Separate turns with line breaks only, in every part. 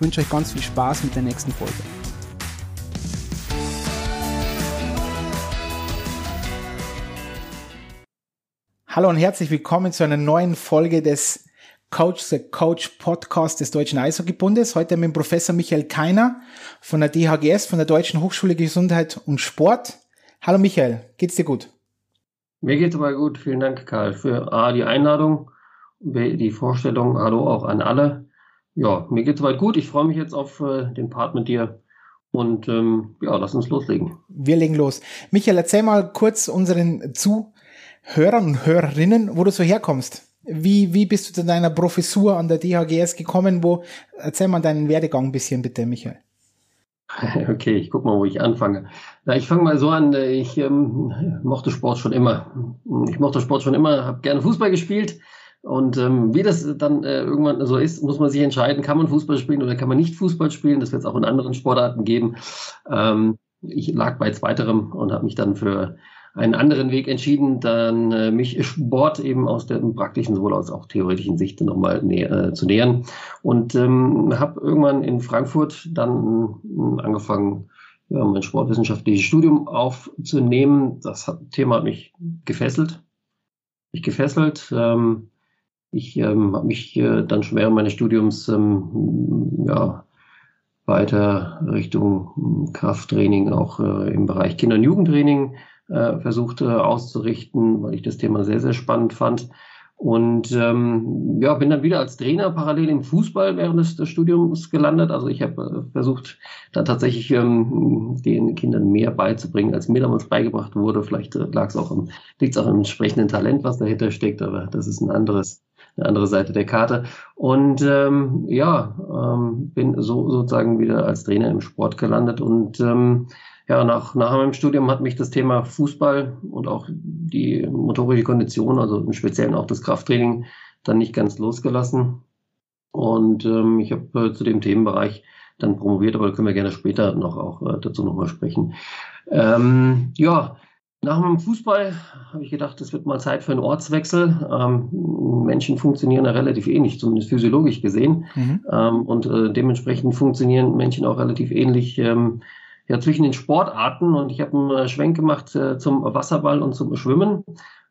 ich wünsche euch ganz viel Spaß mit der nächsten Folge. Hallo und herzlich willkommen zu einer neuen Folge des Coach the Coach Podcast des Deutschen Eishockeybundes. Heute mit Professor Michael Keiner von der DHGS, von der Deutschen Hochschule Gesundheit und Sport. Hallo Michael, geht's dir gut?
Mir geht's aber gut. Vielen Dank, Karl, für A, die Einladung, B, die Vorstellung. Hallo auch an alle. Ja, mir geht's soweit gut. Ich freue mich jetzt auf äh, den Part mit dir. Und ähm, ja, lass uns loslegen.
Wir legen los. Michael, erzähl mal kurz unseren Zuhörern und Hörerinnen, wo du so herkommst. Wie, wie bist du zu deiner Professur an der DHGS gekommen? Wo, erzähl mal deinen Werdegang ein bisschen bitte, Michael.
Okay, ich guck mal, wo ich anfange. Na, ich fange mal so an. Ich ähm, mochte Sport schon immer. Ich mochte Sport schon immer, habe gerne Fußball gespielt und ähm, wie das dann äh, irgendwann so ist, muss man sich entscheiden, kann man Fußball spielen oder kann man nicht Fußball spielen. Das wird es auch in anderen Sportarten geben. Ähm, ich lag bei zweiterem und habe mich dann für einen anderen Weg entschieden, dann äh, mich Sport eben aus der praktischen sowohl als auch theoretischen Sicht nochmal nä äh, zu nähern. Und ähm, habe irgendwann in Frankfurt dann äh, angefangen, ja, mein sportwissenschaftliches Studium aufzunehmen. Das hat, Thema hat mich gefesselt. Mich gefesselt. Ähm, ich ähm, habe mich äh, dann schon während meines Studiums ähm, ja, weiter Richtung hm, Krafttraining, auch äh, im Bereich Kinder- und Jugendtraining äh, versucht äh, auszurichten, weil ich das Thema sehr, sehr spannend fand. Und ähm, ja, bin dann wieder als Trainer parallel im Fußball während des, des Studiums gelandet. Also ich habe äh, versucht, da tatsächlich ähm, den Kindern mehr beizubringen, als mir damals beigebracht wurde. Vielleicht äh, lag es auch am, liegt es auch am entsprechenden Talent, was dahinter steckt, aber das ist ein anderes eine andere Seite der Karte. Und ähm, ja, ähm, bin so sozusagen wieder als Trainer im Sport gelandet und ähm, ja, nach, nach meinem Studium hat mich das Thema Fußball und auch die motorische Kondition, also im Speziellen auch das Krafttraining, dann nicht ganz losgelassen. Und ähm, ich habe äh, zu dem Themenbereich dann promoviert, aber da können wir gerne später noch auch äh, dazu nochmal sprechen. Ähm, ja, nach dem Fußball habe ich gedacht, es wird mal Zeit für einen Ortswechsel. Ähm, Menschen funktionieren ja relativ ähnlich, zumindest physiologisch gesehen. Mhm. Ähm, und äh, dementsprechend funktionieren Menschen auch relativ ähnlich ähm, ja, zwischen den Sportarten. Und ich habe einen äh, Schwenk gemacht äh, zum Wasserball und zum Schwimmen.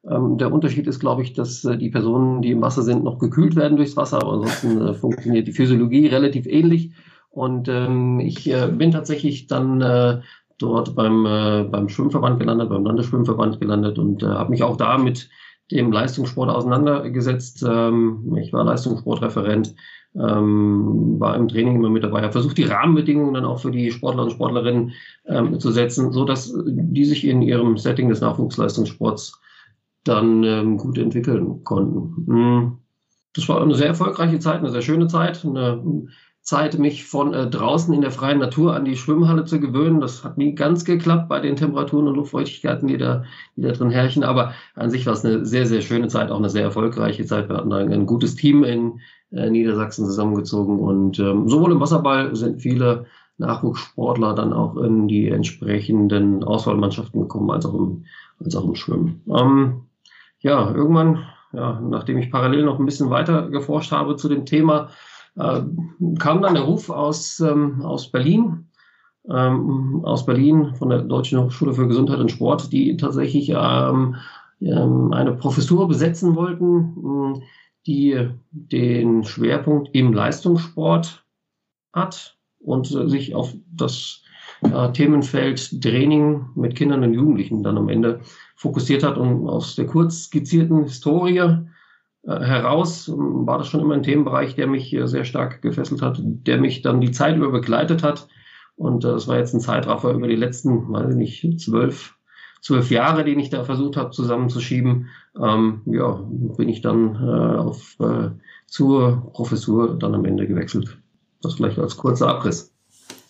Ähm, der Unterschied ist, glaube ich, dass äh, die Personen, die im Wasser sind, noch gekühlt werden durchs Wasser. Aber ansonsten äh, funktioniert die Physiologie relativ ähnlich. Und ähm, ich äh, bin tatsächlich dann äh, dort beim, äh, beim Schwimmverband gelandet, beim Landesschwimmverband gelandet und äh, habe mich auch da mit dem Leistungssport auseinandergesetzt. Ähm, ich war Leistungssportreferent, ähm, war im Training immer mit dabei, habe versucht, die Rahmenbedingungen dann auch für die Sportler und Sportlerinnen ähm, zu setzen, so dass die sich in ihrem Setting des Nachwuchsleistungssports dann ähm, gut entwickeln konnten. Hm. Das war eine sehr erfolgreiche Zeit, eine sehr schöne Zeit, eine Zeit, mich von äh, draußen in der freien Natur an die Schwimmhalle zu gewöhnen. Das hat nie ganz geklappt bei den Temperaturen und Luftfeuchtigkeiten, die da, die da drin herrschen. Aber an sich war es eine sehr, sehr schöne Zeit, auch eine sehr erfolgreiche Zeit. Wir hatten ein, ein gutes Team in äh, Niedersachsen zusammengezogen. Und ähm, sowohl im Wasserball sind viele Nachwuchssportler dann auch in die entsprechenden Auswahlmannschaften gekommen, als auch im, als auch im Schwimmen. Ähm, ja, irgendwann, ja, nachdem ich parallel noch ein bisschen weiter geforscht habe zu dem Thema, kam dann der Ruf aus, ähm, aus Berlin, ähm, aus Berlin von der Deutschen Hochschule für Gesundheit und Sport, die tatsächlich ähm, ähm eine Professur besetzen wollten, die den Schwerpunkt im Leistungssport hat und sich auf das äh, Themenfeld Training mit Kindern und Jugendlichen dann am Ende fokussiert hat und aus der kurz skizzierten Historie äh, heraus ähm, war das schon immer ein Themenbereich, der mich sehr stark gefesselt hat, der mich dann die Zeit über begleitet hat. Und äh, das war jetzt ein Zeitraffer über die letzten, weiß ich nicht, zwölf, zwölf Jahre, den ich da versucht habe zusammenzuschieben. Ähm, ja, bin ich dann äh, auf, äh, zur Professur dann am Ende gewechselt. Das vielleicht als kurzer Abriss.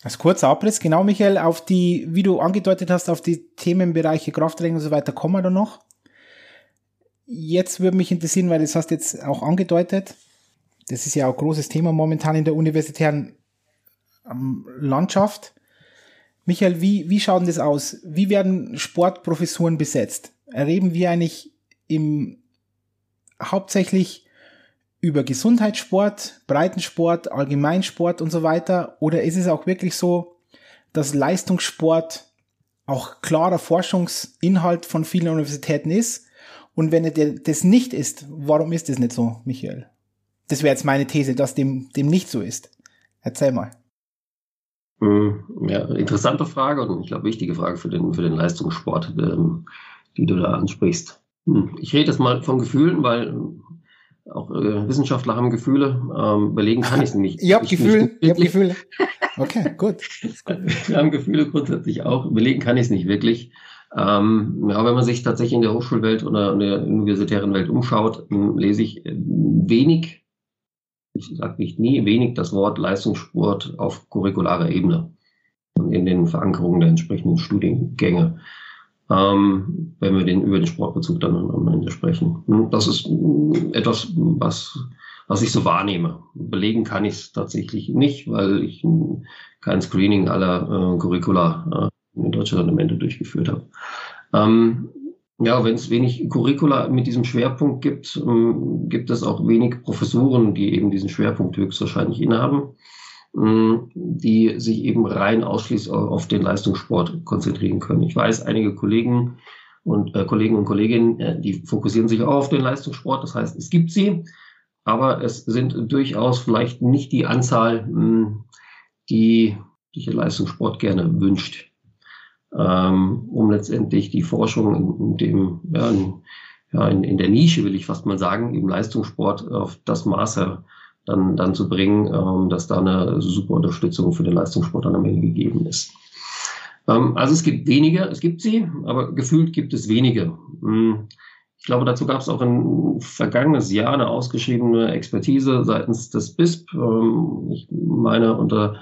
Als kurzer Abriss, genau, Michael, auf die, wie du angedeutet hast, auf die Themenbereiche Krafttraining und so weiter kommen wir da noch. Jetzt würde mich interessieren, weil das hast jetzt auch angedeutet. Das ist ja auch großes Thema momentan in der universitären ähm, Landschaft. Michael, wie, wie schaut denn das aus? Wie werden Sportprofessuren besetzt? Erleben wir eigentlich im hauptsächlich über Gesundheitssport, Breitensport, Allgemeinsport und so weiter? Oder ist es auch wirklich so, dass Leistungssport auch klarer Forschungsinhalt von vielen Universitäten ist? Und wenn er das nicht ist, warum ist das nicht so, Michael? Das wäre jetzt meine These, dass dem, dem nicht so ist. Erzähl mal.
Hm, ja, interessante Frage und ich glaube wichtige Frage für den, für den Leistungssport, ähm, die du da ansprichst. Hm, ich rede jetzt mal von Gefühlen, weil auch äh, Wissenschaftler haben Gefühle. Ähm, belegen kann ich es nicht.
ihr habt Gefühle? Ihr habt Gefühle? Okay, gut.
Wir haben Gefühle grundsätzlich auch. Belegen kann ich es nicht wirklich. Ähm, ja, wenn man sich tatsächlich in der Hochschulwelt oder in der universitären Welt umschaut, hm, lese ich äh, wenig ich sage nicht nie, wenig das Wort Leistungssport auf curricularer Ebene und in den Verankerungen der entsprechenden Studiengänge, ähm, wenn wir den, über den Sportbezug dann am Ende sprechen. Hm, das ist etwas, was, was ich so wahrnehme. Belegen kann ich es tatsächlich nicht, weil ich kein Screening aller äh, Curricula äh, in Deutschland am Ende durchgeführt habe. Ähm, ja, wenn es wenig Curricula mit diesem Schwerpunkt gibt, ähm, gibt es auch wenig Professoren, die eben diesen Schwerpunkt höchstwahrscheinlich innehaben, ähm, die sich eben rein ausschließlich auf den Leistungssport konzentrieren können. Ich weiß, einige Kollegen und äh, Kollegen und Kolleginnen, äh, die fokussieren sich auch auf den Leistungssport. Das heißt, es gibt sie, aber es sind durchaus vielleicht nicht die Anzahl, mh, hm, die sich der Leistungssport gerne wünscht ähm, um letztendlich die Forschung in, in dem, ja, in, ja in, in, der Nische, will ich fast mal sagen, im Leistungssport auf das Maße dann, dann zu bringen, ähm, dass da eine super Unterstützung für den Leistungssport dann am Ende gegeben ist. Ähm, also es gibt wenige, es gibt sie, aber gefühlt gibt es wenige. Hm. Ich glaube, dazu gab es auch ein vergangenes Jahr eine ausgeschriebene Expertise seitens des BISP. Ähm, ich meine, unter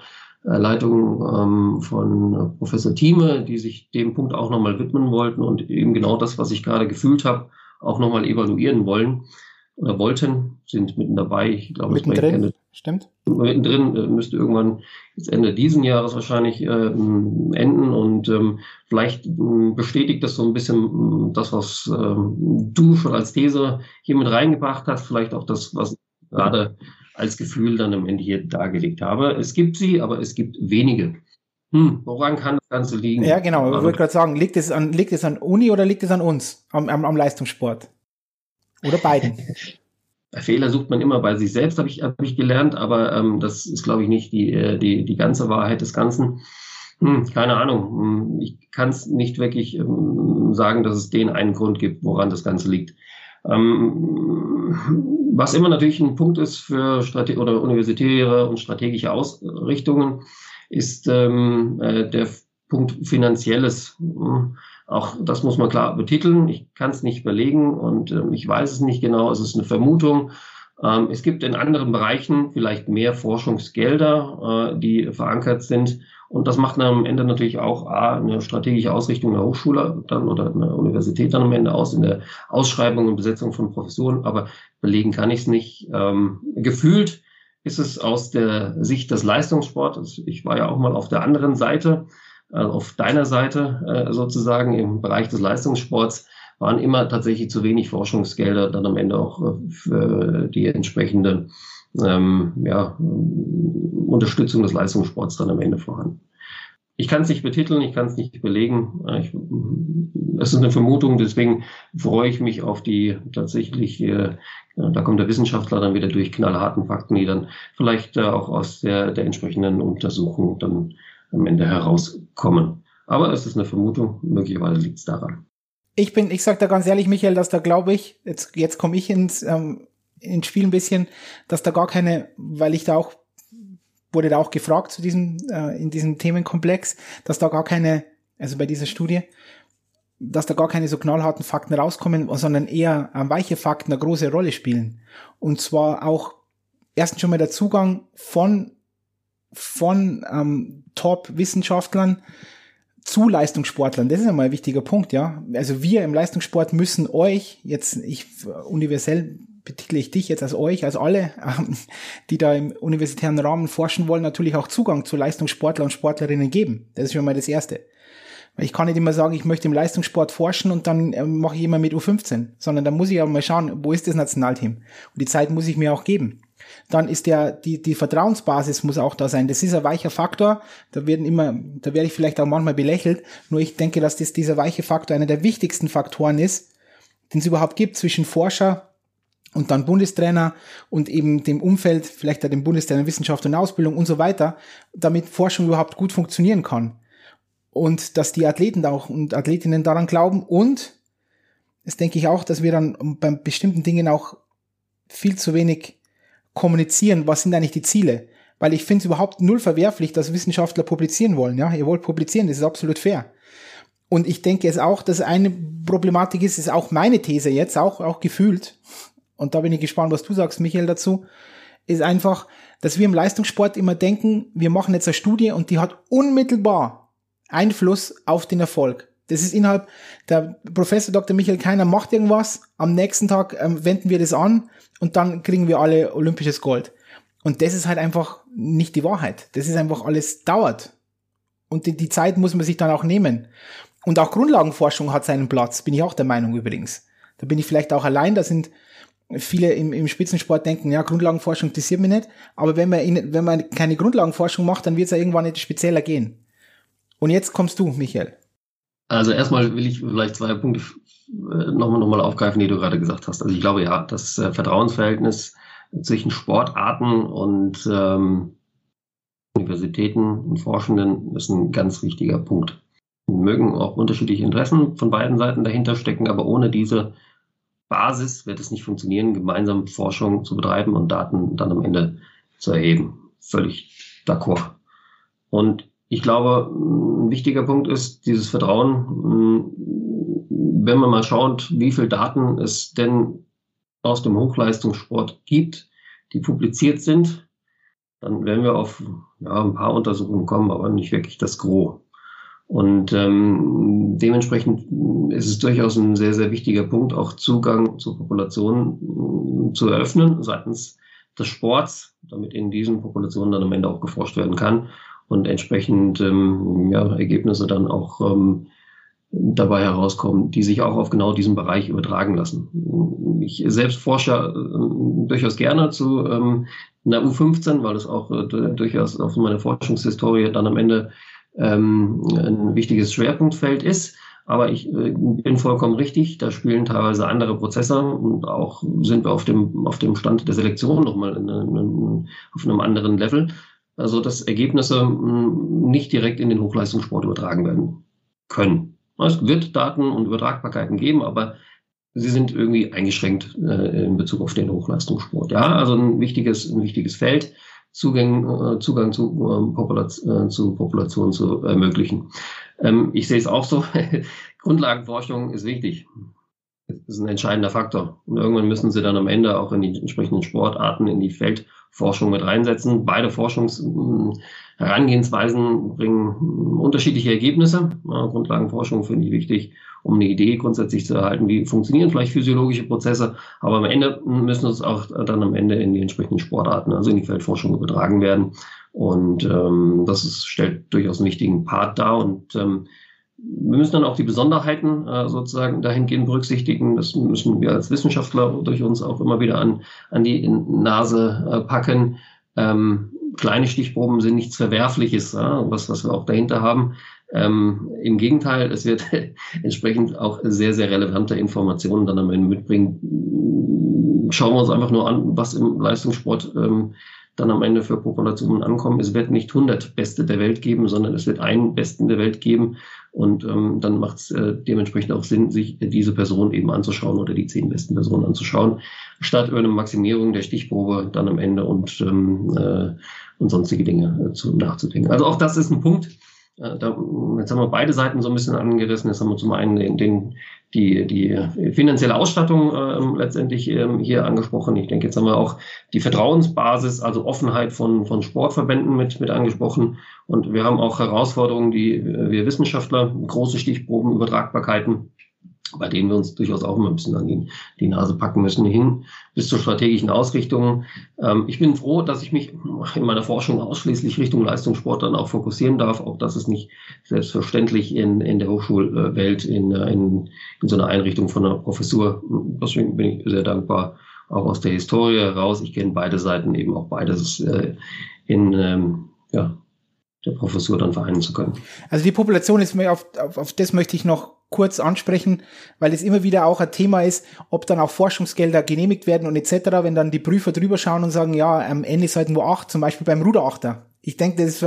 Leitung ähm, von Professor Thieme, die sich dem Punkt auch nochmal widmen wollten und eben genau das, was ich gerade gefühlt habe, auch nochmal evaluieren wollen oder wollten, sind mitten dabei. Ich glaube,
mittendrin, Ende, stimmt.
Mittendrin äh, müsste irgendwann jetzt Ende diesen Jahres wahrscheinlich äh, enden und ähm, vielleicht äh, bestätigt das so ein bisschen das, was äh, du schon als These hier mit reingebracht hast, vielleicht auch das, was gerade als Gefühl dann am Ende hier dargelegt habe. Es gibt sie, aber es gibt wenige. Hm, woran kann das Ganze liegen?
Ja, genau. Ich wollte gerade sagen, liegt es, an, liegt es an Uni oder liegt es an uns, am, am, am Leistungssport? Oder beiden?
Fehler sucht man immer bei sich selbst, habe ich, hab ich gelernt, aber ähm, das ist, glaube ich, nicht die, äh, die, die ganze Wahrheit des Ganzen. Hm, keine Ahnung. Hm, ich kann es nicht wirklich ähm, sagen, dass es den einen Grund gibt, woran das Ganze liegt. Ähm, was immer natürlich ein Punkt ist für Strate oder universitäre und strategische Ausrichtungen, ist ähm, äh, der Punkt Finanzielles. Auch das muss man klar betiteln. Ich kann es nicht belegen und äh, ich weiß es nicht genau. Es ist eine Vermutung. Ähm, es gibt in anderen Bereichen vielleicht mehr Forschungsgelder, äh, die verankert sind und das macht dann am Ende natürlich auch A, eine strategische Ausrichtung der Hochschule dann oder einer Universität dann am Ende aus in der Ausschreibung und Besetzung von Professoren, aber belegen kann ich es nicht. Ähm, gefühlt ist es aus der Sicht des Leistungssports, ich war ja auch mal auf der anderen Seite, äh, auf deiner Seite äh, sozusagen im Bereich des Leistungssports, waren immer tatsächlich zu wenig Forschungsgelder dann am Ende auch äh, für die entsprechende ähm, ja, Unterstützung des Leistungssports dann am Ende vorhanden. Ich kann es nicht betiteln, ich kann es nicht belegen. Ich, es ist eine Vermutung, deswegen freue ich mich auf die tatsächlich, äh, da kommt der Wissenschaftler dann wieder durch knallharten Fakten, die dann vielleicht äh, auch aus der, der entsprechenden Untersuchung dann am Ende herauskommen. Aber es ist eine Vermutung, möglicherweise liegt es daran.
Ich bin, ich sage da ganz ehrlich, Michael, dass da glaube ich, jetzt, jetzt komme ich ins, ähm, ins Spiel ein bisschen, dass da gar keine, weil ich da auch, wurde da auch gefragt zu diesem, äh, in diesem Themenkomplex, dass da gar keine, also bei dieser Studie, dass da gar keine so knallharten Fakten rauskommen, sondern eher äh, weiche Fakten eine große Rolle spielen. Und zwar auch erstens schon mal der Zugang von von ähm, Top-Wissenschaftlern zu Leistungssportlern. Das ist einmal ein wichtiger Punkt, ja. Also wir im Leistungssport müssen euch jetzt, ich universell betitle ich dich jetzt als euch, als alle, ähm, die da im universitären Rahmen forschen wollen, natürlich auch Zugang zu Leistungssportler und Sportlerinnen geben. Das ist schon mal das Erste. Ich kann nicht immer sagen, ich möchte im Leistungssport forschen und dann äh, mache ich immer mit U15, sondern da muss ich auch mal schauen, wo ist das Nationalteam? Und die Zeit muss ich mir auch geben. Dann ist der, die, die Vertrauensbasis muss auch da sein. Das ist ein weicher Faktor. Da werden immer, da werde ich vielleicht auch manchmal belächelt. Nur ich denke, dass das dieser weiche Faktor einer der wichtigsten Faktoren ist, den es überhaupt gibt zwischen Forscher und dann Bundestrainer und eben dem Umfeld, vielleicht auch dem Bundestrainer Wissenschaft und Ausbildung und so weiter, damit Forschung überhaupt gut funktionieren kann und dass die Athleten auch und Athletinnen daran glauben und das denke ich auch, dass wir dann bei bestimmten Dingen auch viel zu wenig kommunizieren, was sind eigentlich die Ziele. Weil ich finde es überhaupt null verwerflich, dass Wissenschaftler publizieren wollen. Ja, ihr wollt publizieren, das ist absolut fair. Und ich denke es auch, dass eine Problematik ist, ist auch meine These jetzt, auch, auch gefühlt. Und da bin ich gespannt, was du sagst, Michael, dazu. Ist einfach, dass wir im Leistungssport immer denken, wir machen jetzt eine Studie und die hat unmittelbar Einfluss auf den Erfolg. Das ist innerhalb, der Professor Dr. Michael Keiner macht irgendwas, am nächsten Tag ähm, wenden wir das an und dann kriegen wir alle olympisches Gold. Und das ist halt einfach nicht die Wahrheit. Das ist einfach alles dauert. Und die, die Zeit muss man sich dann auch nehmen. Und auch Grundlagenforschung hat seinen Platz, bin ich auch der Meinung übrigens. Da bin ich vielleicht auch allein, da sind viele im, im Spitzensport denken, ja, Grundlagenforschung interessiert mich nicht. Aber wenn man, wenn man keine Grundlagenforschung macht, dann wird es ja irgendwann nicht spezieller gehen. Und jetzt kommst du, Michael.
Also erstmal will ich vielleicht zwei Punkte nochmal noch mal aufgreifen, die du gerade gesagt hast. Also ich glaube ja, das äh, Vertrauensverhältnis zwischen Sportarten und ähm, Universitäten und Forschenden ist ein ganz wichtiger Punkt. Mögen auch unterschiedliche Interessen von beiden Seiten dahinter stecken, aber ohne diese Basis wird es nicht funktionieren, gemeinsam Forschung zu betreiben und Daten dann am Ende zu erheben. Völlig d'accord. Und ich glaube, ein wichtiger Punkt ist dieses Vertrauen. Wenn man mal schaut, wie viel Daten es denn aus dem Hochleistungssport gibt, die publiziert sind, dann werden wir auf ja, ein paar Untersuchungen kommen, aber nicht wirklich das Gros. Und ähm, dementsprechend ist es durchaus ein sehr, sehr wichtiger Punkt, auch Zugang zur Population zu eröffnen seitens des Sports, damit in diesen Populationen dann am Ende auch geforscht werden kann und entsprechend ähm, ja, Ergebnisse dann auch ähm, dabei herauskommen, die sich auch auf genau diesen Bereich übertragen lassen. Ich selbst forsche äh, durchaus gerne zu ähm, einer U15, weil es auch äh, durchaus auf meiner Forschungshistorie dann am Ende ähm, ein wichtiges Schwerpunktfeld ist. Aber ich äh, bin vollkommen richtig, da spielen teilweise andere Prozesse und auch sind wir auf dem, auf dem Stand der Selektion nochmal in, in, auf einem anderen Level also dass Ergebnisse hm, nicht direkt in den Hochleistungssport übertragen werden können. Es wird Daten und Übertragbarkeiten geben, aber sie sind irgendwie eingeschränkt äh, in Bezug auf den Hochleistungssport. Ja, also ein wichtiges, ein wichtiges Feld, Zugang, äh, Zugang zu, äh, Population, zu Populationen zu ermöglichen. Ähm, ich sehe es auch so, Grundlagenforschung ist wichtig. Das ist ein entscheidender Faktor. Und irgendwann müssen sie dann am Ende auch in die entsprechenden Sportarten, in die Feldforschung mit reinsetzen. Beide Forschungsherangehensweisen bringen unterschiedliche Ergebnisse. Grundlagenforschung finde ich wichtig, um eine Idee grundsätzlich zu erhalten, wie funktionieren vielleicht physiologische Prozesse. Aber am Ende müssen es auch dann am Ende in die entsprechenden Sportarten, also in die Feldforschung übertragen werden. Und ähm, das ist, stellt durchaus einen wichtigen Part dar. Und ähm, wir müssen dann auch die Besonderheiten äh, sozusagen dahingehend berücksichtigen. Das müssen wir als Wissenschaftler durch uns auch immer wieder an, an die Nase äh, packen. Ähm, kleine Stichproben sind nichts Verwerfliches, ja, was, was wir auch dahinter haben. Ähm, Im Gegenteil, es wird entsprechend auch sehr, sehr relevante Informationen dann am Ende mitbringen. Schauen wir uns einfach nur an, was im Leistungssport ähm, dann am Ende für Populationen ankommen. Es wird nicht 100 Beste der Welt geben, sondern es wird einen Besten der Welt geben. Und ähm, dann macht es äh, dementsprechend auch Sinn, sich diese Person eben anzuschauen oder die zehn besten Personen anzuschauen, statt über eine Maximierung der Stichprobe dann am Ende und, ähm, äh, und sonstige Dinge äh, zu, nachzudenken. Also auch das ist ein Punkt, äh, da, jetzt haben wir beide Seiten so ein bisschen angerissen. Jetzt haben wir zum einen den, den die, die finanzielle Ausstattung äh, letztendlich ähm, hier angesprochen. Ich denke, jetzt haben wir auch die Vertrauensbasis, also Offenheit von, von Sportverbänden mit, mit angesprochen. Und wir haben auch Herausforderungen, die wir Wissenschaftler, große Stichproben, Übertragbarkeiten, bei denen wir uns durchaus auch immer ein bisschen an die, die Nase packen müssen, hin bis zur strategischen Ausrichtung. Ähm, ich bin froh, dass ich mich in meiner Forschung ausschließlich Richtung Leistungssport dann auch fokussieren darf. Auch das ist nicht selbstverständlich in, in der Hochschulwelt, in, in, in so einer Einrichtung von einer Professur. Deswegen bin ich sehr dankbar, auch aus der Historie heraus. Ich kenne beide Seiten eben auch beides äh, in, ähm, ja, der Professur dann vereinen zu können.
Also die Population ist mir auf, auf, auf das möchte ich noch kurz ansprechen, weil es immer wieder auch ein Thema ist, ob dann auch Forschungsgelder genehmigt werden und etc., wenn dann die Prüfer drüber schauen und sagen, ja, am Ende ist halt nur acht, zum Beispiel beim Ruderachter. Ich denke, das ist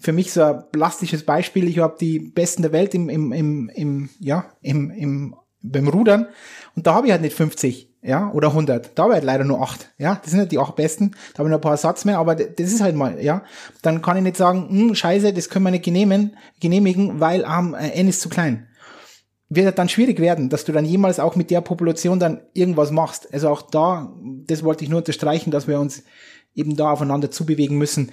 für, mich so ein plastisches Beispiel. Ich habe die Besten der Welt im, im, im, im ja, im, im, beim Rudern und da habe ich halt nicht 50 ja, oder 100. Da ich halt leider nur 8, ja, das sind halt die 8 besten, da habe ich noch ein paar Satz mehr, aber das ist halt mal, ja, dann kann ich nicht sagen, hm, scheiße, das können wir nicht genehmigen, genehmigen weil ähm, N ist zu klein wird dann schwierig werden, dass du dann jemals auch mit der Population dann irgendwas machst. Also auch da, das wollte ich nur unterstreichen, dass wir uns eben da aufeinander zubewegen müssen.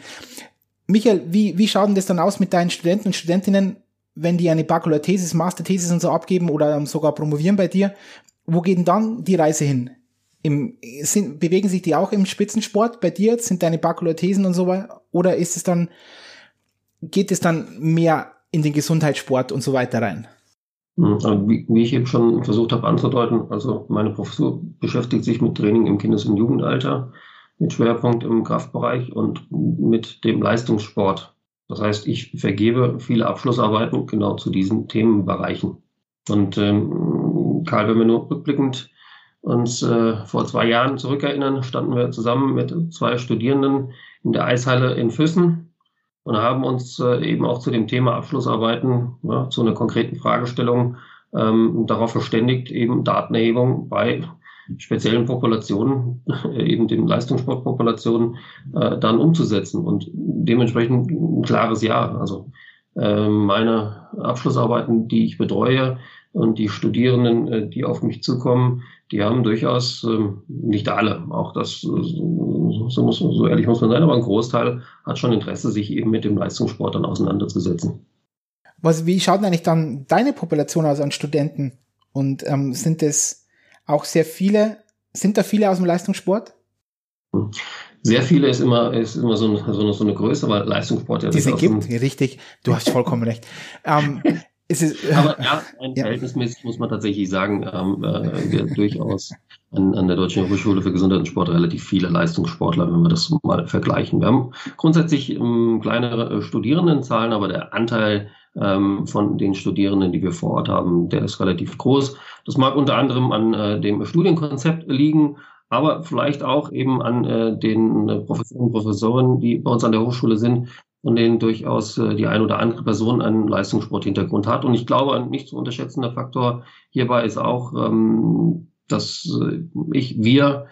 Michael, wie, wie schaut denn das dann aus mit deinen Studenten und Studentinnen, wenn die eine Bachelor-Thesis, Master-Thesis und so abgeben oder sogar promovieren bei dir? Wo geht denn dann die Reise hin? Im, sind, bewegen sich die auch im Spitzensport bei dir? Sind deine Bachelor-Thesen und so weiter? Oder ist es dann, geht es dann mehr in den Gesundheitssport und so weiter rein?
Hm, wie, wie ich eben schon versucht habe anzudeuten, also meine Professur beschäftigt sich mit Training im Kindes- und Jugendalter, mit Schwerpunkt im Kraftbereich und mit dem Leistungssport. Das heißt, ich vergebe viele Abschlussarbeiten genau zu diesen Themenbereichen. Und ähm, Karl, wenn wir nur rückblickend uns äh, vor zwei Jahren zurückerinnern, standen wir zusammen mit zwei Studierenden in der Eishalle in Füssen und haben uns äh, eben auch zu dem Thema Abschlussarbeiten, ja, zu einer konkreten Fragestellung ähm, darauf verständigt, eben Datenerhebung bei speziellen Populationen, eben den Leistungssportpopulationen, äh, dann umzusetzen und dementsprechend ein klares Ja. Also äh, meine Abschlussarbeiten, die ich betreue und die Studierenden, äh, die auf mich zukommen, die haben durchaus, ähm, nicht alle, auch das, äh, so, muss, so ehrlich muss man sein, aber ein Großteil hat schon Interesse, sich eben mit dem Leistungssport dann auseinanderzusetzen.
Was, wie schaut denn eigentlich dann deine Population aus an Studenten? Und ähm, sind es auch sehr viele, sind da viele aus dem Leistungssport?
Sehr viele ist immer, ist immer so, eine, so, eine, so eine Größe, weil Leistungssport ja
Diese gibt, richtig, du hast vollkommen recht. Ähm,
es, Aber ja, ein ja. verhältnismäßig muss man tatsächlich sagen, ähm, äh, wir durchaus an, an der Deutschen Hochschule für Gesundheit und Sport relativ viele Leistungssportler, wenn wir das mal vergleichen. Wir haben grundsätzlich ähm, kleinere äh, Studierendenzahlen, aber der Anteil ähm, von den Studierenden, die wir vor Ort haben, der ist relativ groß. Das mag unter anderem an äh, dem Studienkonzept liegen, aber vielleicht auch eben an äh, den äh, Professoren und Professoren, die bei uns an der Hochschule sind, von denen durchaus äh, die ein oder andere Person einen Leistungssporthintergrund hat. Und ich glaube, ein nicht zu unterschätzender Faktor hierbei ist auch, ähm, dass äh, ich, wir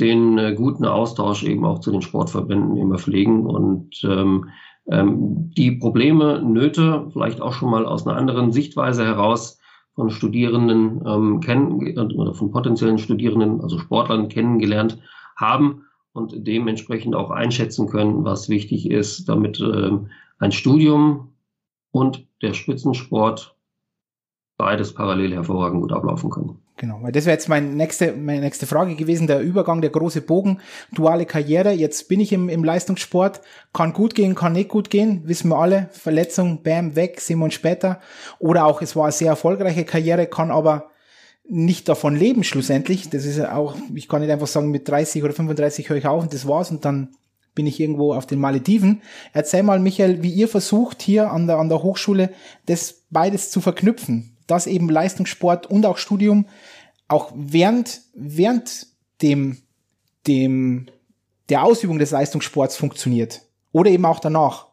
den äh, guten Austausch eben auch zu den Sportverbänden immer pflegen und ähm, ähm, die Probleme, Nöte vielleicht auch schon mal aus einer anderen Sichtweise heraus von Studierenden ähm, kennen oder von potenziellen Studierenden, also Sportlern kennengelernt haben und dementsprechend auch einschätzen können, was wichtig ist, damit äh, ein Studium und der Spitzensport beides parallel hervorragend gut ablaufen können.
Genau, weil das wäre jetzt meine nächste, meine nächste Frage gewesen, der Übergang, der große Bogen, duale Karriere. Jetzt bin ich im, im Leistungssport, kann gut gehen, kann nicht gut gehen, wissen wir alle. Verletzung, bam, weg, uns später. Oder auch, es war eine sehr erfolgreiche Karriere, kann aber nicht davon leben schlussendlich. Das ist auch, ich kann nicht einfach sagen, mit 30 oder 35 höre ich auf und das war's und dann bin ich irgendwo auf den Malediven. Erzähl mal, Michael, wie ihr versucht, hier an der, an der Hochschule das beides zu verknüpfen. Das eben Leistungssport und auch Studium, auch während, während dem, dem, der Ausübung des Leistungssports funktioniert. Oder eben auch danach.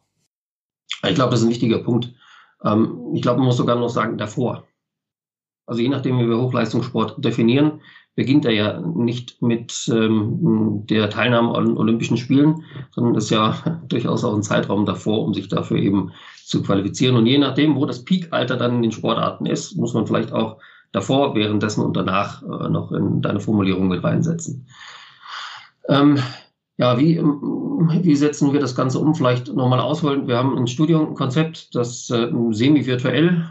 Ich glaube, das ist ein wichtiger Punkt. Ähm, ich glaube, man muss sogar noch sagen, davor. Also je nachdem, wie wir Hochleistungssport definieren, beginnt er ja nicht mit ähm, der Teilnahme an Olympischen Spielen, sondern ist ja durchaus auch ein Zeitraum davor, um sich dafür eben zu qualifizieren. Und je nachdem, wo das Peakalter dann in den Sportarten ist, muss man vielleicht auch davor, währenddessen und danach äh, noch in deine Formulierung mit reinsetzen. Ähm, ja, wie, ähm, wie setzen wir das Ganze um? Vielleicht nochmal ausholen. Wir haben ein Studienkonzept, das äh, semi-virtuell,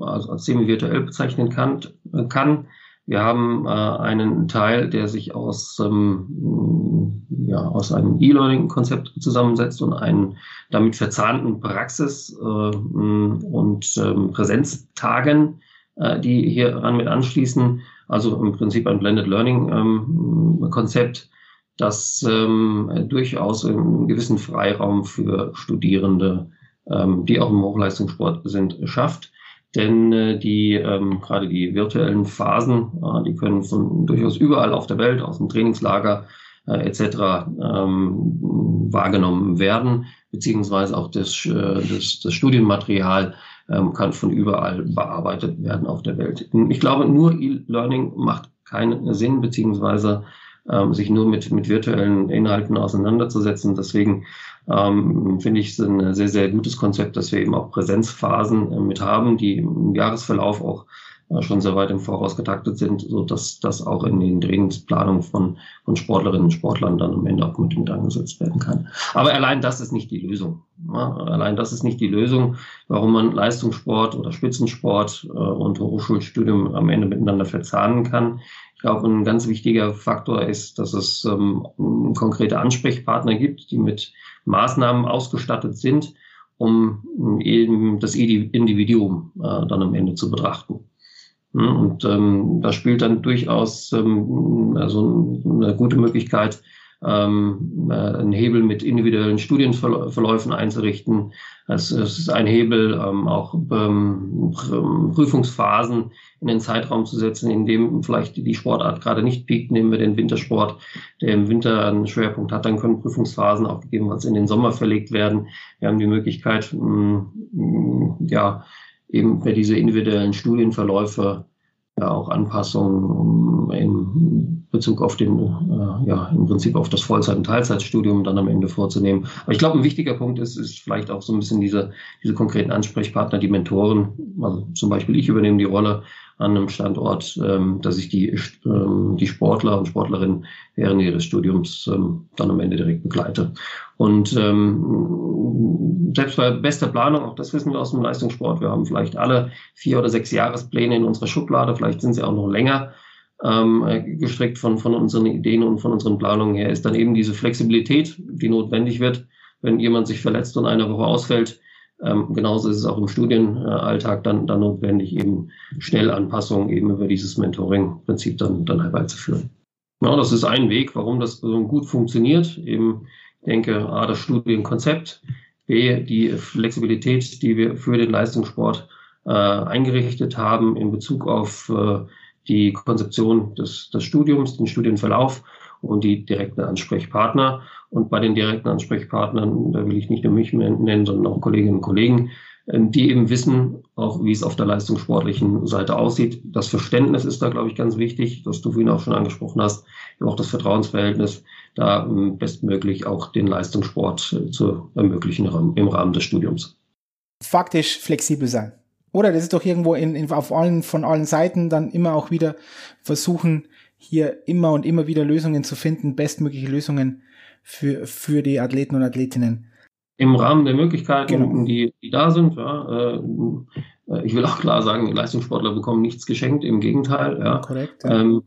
also als semi-virtuell bezeichnen kann, kann. Wir haben äh, einen Teil, der sich aus, ähm, ja, aus einem E-Learning-Konzept zusammensetzt und einen damit verzahnten Praxis- äh, und ähm, Präsenztagen, äh, die hier ran mit anschließen. Also im Prinzip ein Blended Learning-Konzept. Ähm, das ähm, durchaus einen gewissen Freiraum für Studierende, ähm, die auch im Hochleistungssport sind, schafft. Denn äh, die ähm, gerade die virtuellen Phasen, äh, die können von durchaus überall auf der Welt, aus dem Trainingslager äh, etc. Ähm, wahrgenommen werden, beziehungsweise auch das, äh, das, das Studienmaterial ähm, kann von überall bearbeitet werden auf der Welt. Ich glaube, nur E-Learning macht keinen Sinn, beziehungsweise ähm, sich nur mit, mit virtuellen Inhalten auseinanderzusetzen. Deswegen ähm, finde ich es ein sehr, sehr gutes Konzept, dass wir eben auch Präsenzphasen äh, mit haben, die im Jahresverlauf auch äh, schon sehr weit im Voraus getaktet sind, so dass das auch in den Trainingsplanungen von, von Sportlerinnen und Sportlern dann am Ende auch mit, mit angesetzt werden kann. Aber allein das ist nicht die Lösung. Ja, allein das ist nicht die Lösung, warum man Leistungssport oder Spitzensport äh, und Hochschulstudium am Ende miteinander verzahnen kann glaube, ein ganz wichtiger Faktor ist, dass es ähm, konkrete Ansprechpartner gibt, die mit Maßnahmen ausgestattet sind, um eben das Individuum äh, dann am Ende zu betrachten. Hm, und ähm, da spielt dann durchaus ähm, also eine gute Möglichkeit, ähm, äh, einen Hebel mit individuellen Studienverläufen einzurichten. Es, es ist ein Hebel, ähm, auch ähm, Prüfungsphasen in den Zeitraum zu setzen, in dem vielleicht die Sportart gerade nicht piekt. Nehmen wir den Wintersport, der im Winter einen Schwerpunkt hat, dann können Prüfungsphasen auch gegebenenfalls in den Sommer verlegt werden. Wir haben die Möglichkeit, mh, mh, ja, eben diese individuellen Studienverläufe ja auch Anpassungen in Bezug auf den, äh, ja, im Prinzip auf das Vollzeit- und Teilzeitstudium dann am Ende vorzunehmen. Aber ich glaube, ein wichtiger Punkt ist, ist vielleicht auch so ein bisschen diese, diese konkreten Ansprechpartner, die Mentoren. Also zum Beispiel ich übernehme die Rolle an einem Standort, ähm, dass ich die, ähm, die Sportler und Sportlerinnen während ihres Studiums ähm, dann am Ende direkt begleite. Und ähm, selbst bei bester Planung, auch das wissen wir aus dem Leistungssport, wir haben vielleicht alle vier oder sechs Jahrespläne in unserer Schublade, vielleicht sind sie auch noch länger ähm, gestrickt von, von unseren Ideen und von unseren Planungen her, ist dann eben diese Flexibilität, die notwendig wird, wenn jemand sich verletzt und eine Woche ausfällt, ähm, genauso ist es auch im Studienalltag dann, dann notwendig, eben schnell Anpassungen eben über dieses Mentoring-Prinzip dann, dann herbeizuführen. Ja, das ist ein Weg, warum das so gut funktioniert. Eben, ich denke, A, das Studienkonzept, B, die Flexibilität, die wir für den Leistungssport äh, eingerichtet haben in Bezug auf äh, die Konzeption des, des Studiums, den Studienverlauf und die direkten Ansprechpartner. Und bei den direkten Ansprechpartnern, da will ich nicht nur mich nennen, sondern auch Kolleginnen und Kollegen, ähm, die eben wissen, auch wie es auf der leistungssportlichen Seite aussieht. Das Verständnis ist da, glaube ich, ganz wichtig, dass du vorhin auch schon angesprochen hast, auch das Vertrauensverhältnis, da ähm, bestmöglich auch den Leistungssport äh, zu ermöglichen im Rahmen des Studiums.
Faktisch flexibel sein. Oder das ist doch irgendwo in, in, auf allen, von allen Seiten dann immer auch wieder versuchen, hier immer und immer wieder Lösungen zu finden, bestmögliche Lösungen für, für die Athleten und Athletinnen.
Im Rahmen der Möglichkeiten, genau. die, die da sind, ja, äh, ich will auch klar sagen, Leistungssportler bekommen nichts geschenkt, im Gegenteil. Ja. Korrekt. Ja. Ähm,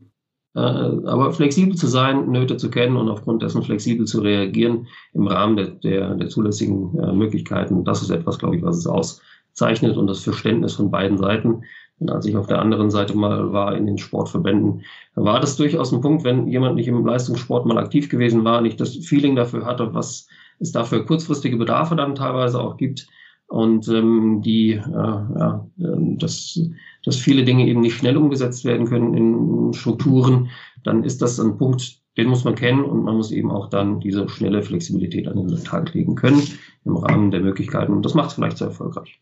äh, aber flexibel zu sein, Nöte zu kennen und aufgrund dessen flexibel zu reagieren im Rahmen der, der, der zulässigen äh, Möglichkeiten, das ist etwas, glaube ich, was es auszeichnet und das Verständnis von beiden Seiten. Und als ich auf der anderen Seite mal war in den Sportverbänden, war das durchaus ein Punkt, wenn jemand nicht im Leistungssport mal aktiv gewesen war, nicht das Feeling dafür hatte, was es dafür kurzfristige Bedarfe dann teilweise auch gibt und ähm, die, äh, ja, ähm, dass, dass viele Dinge eben nicht schnell umgesetzt werden können in Strukturen, dann ist das ein Punkt, den muss man kennen und man muss eben auch dann diese schnelle Flexibilität an den Tag legen können im Rahmen der Möglichkeiten. Und das macht es vielleicht sehr erfolgreich.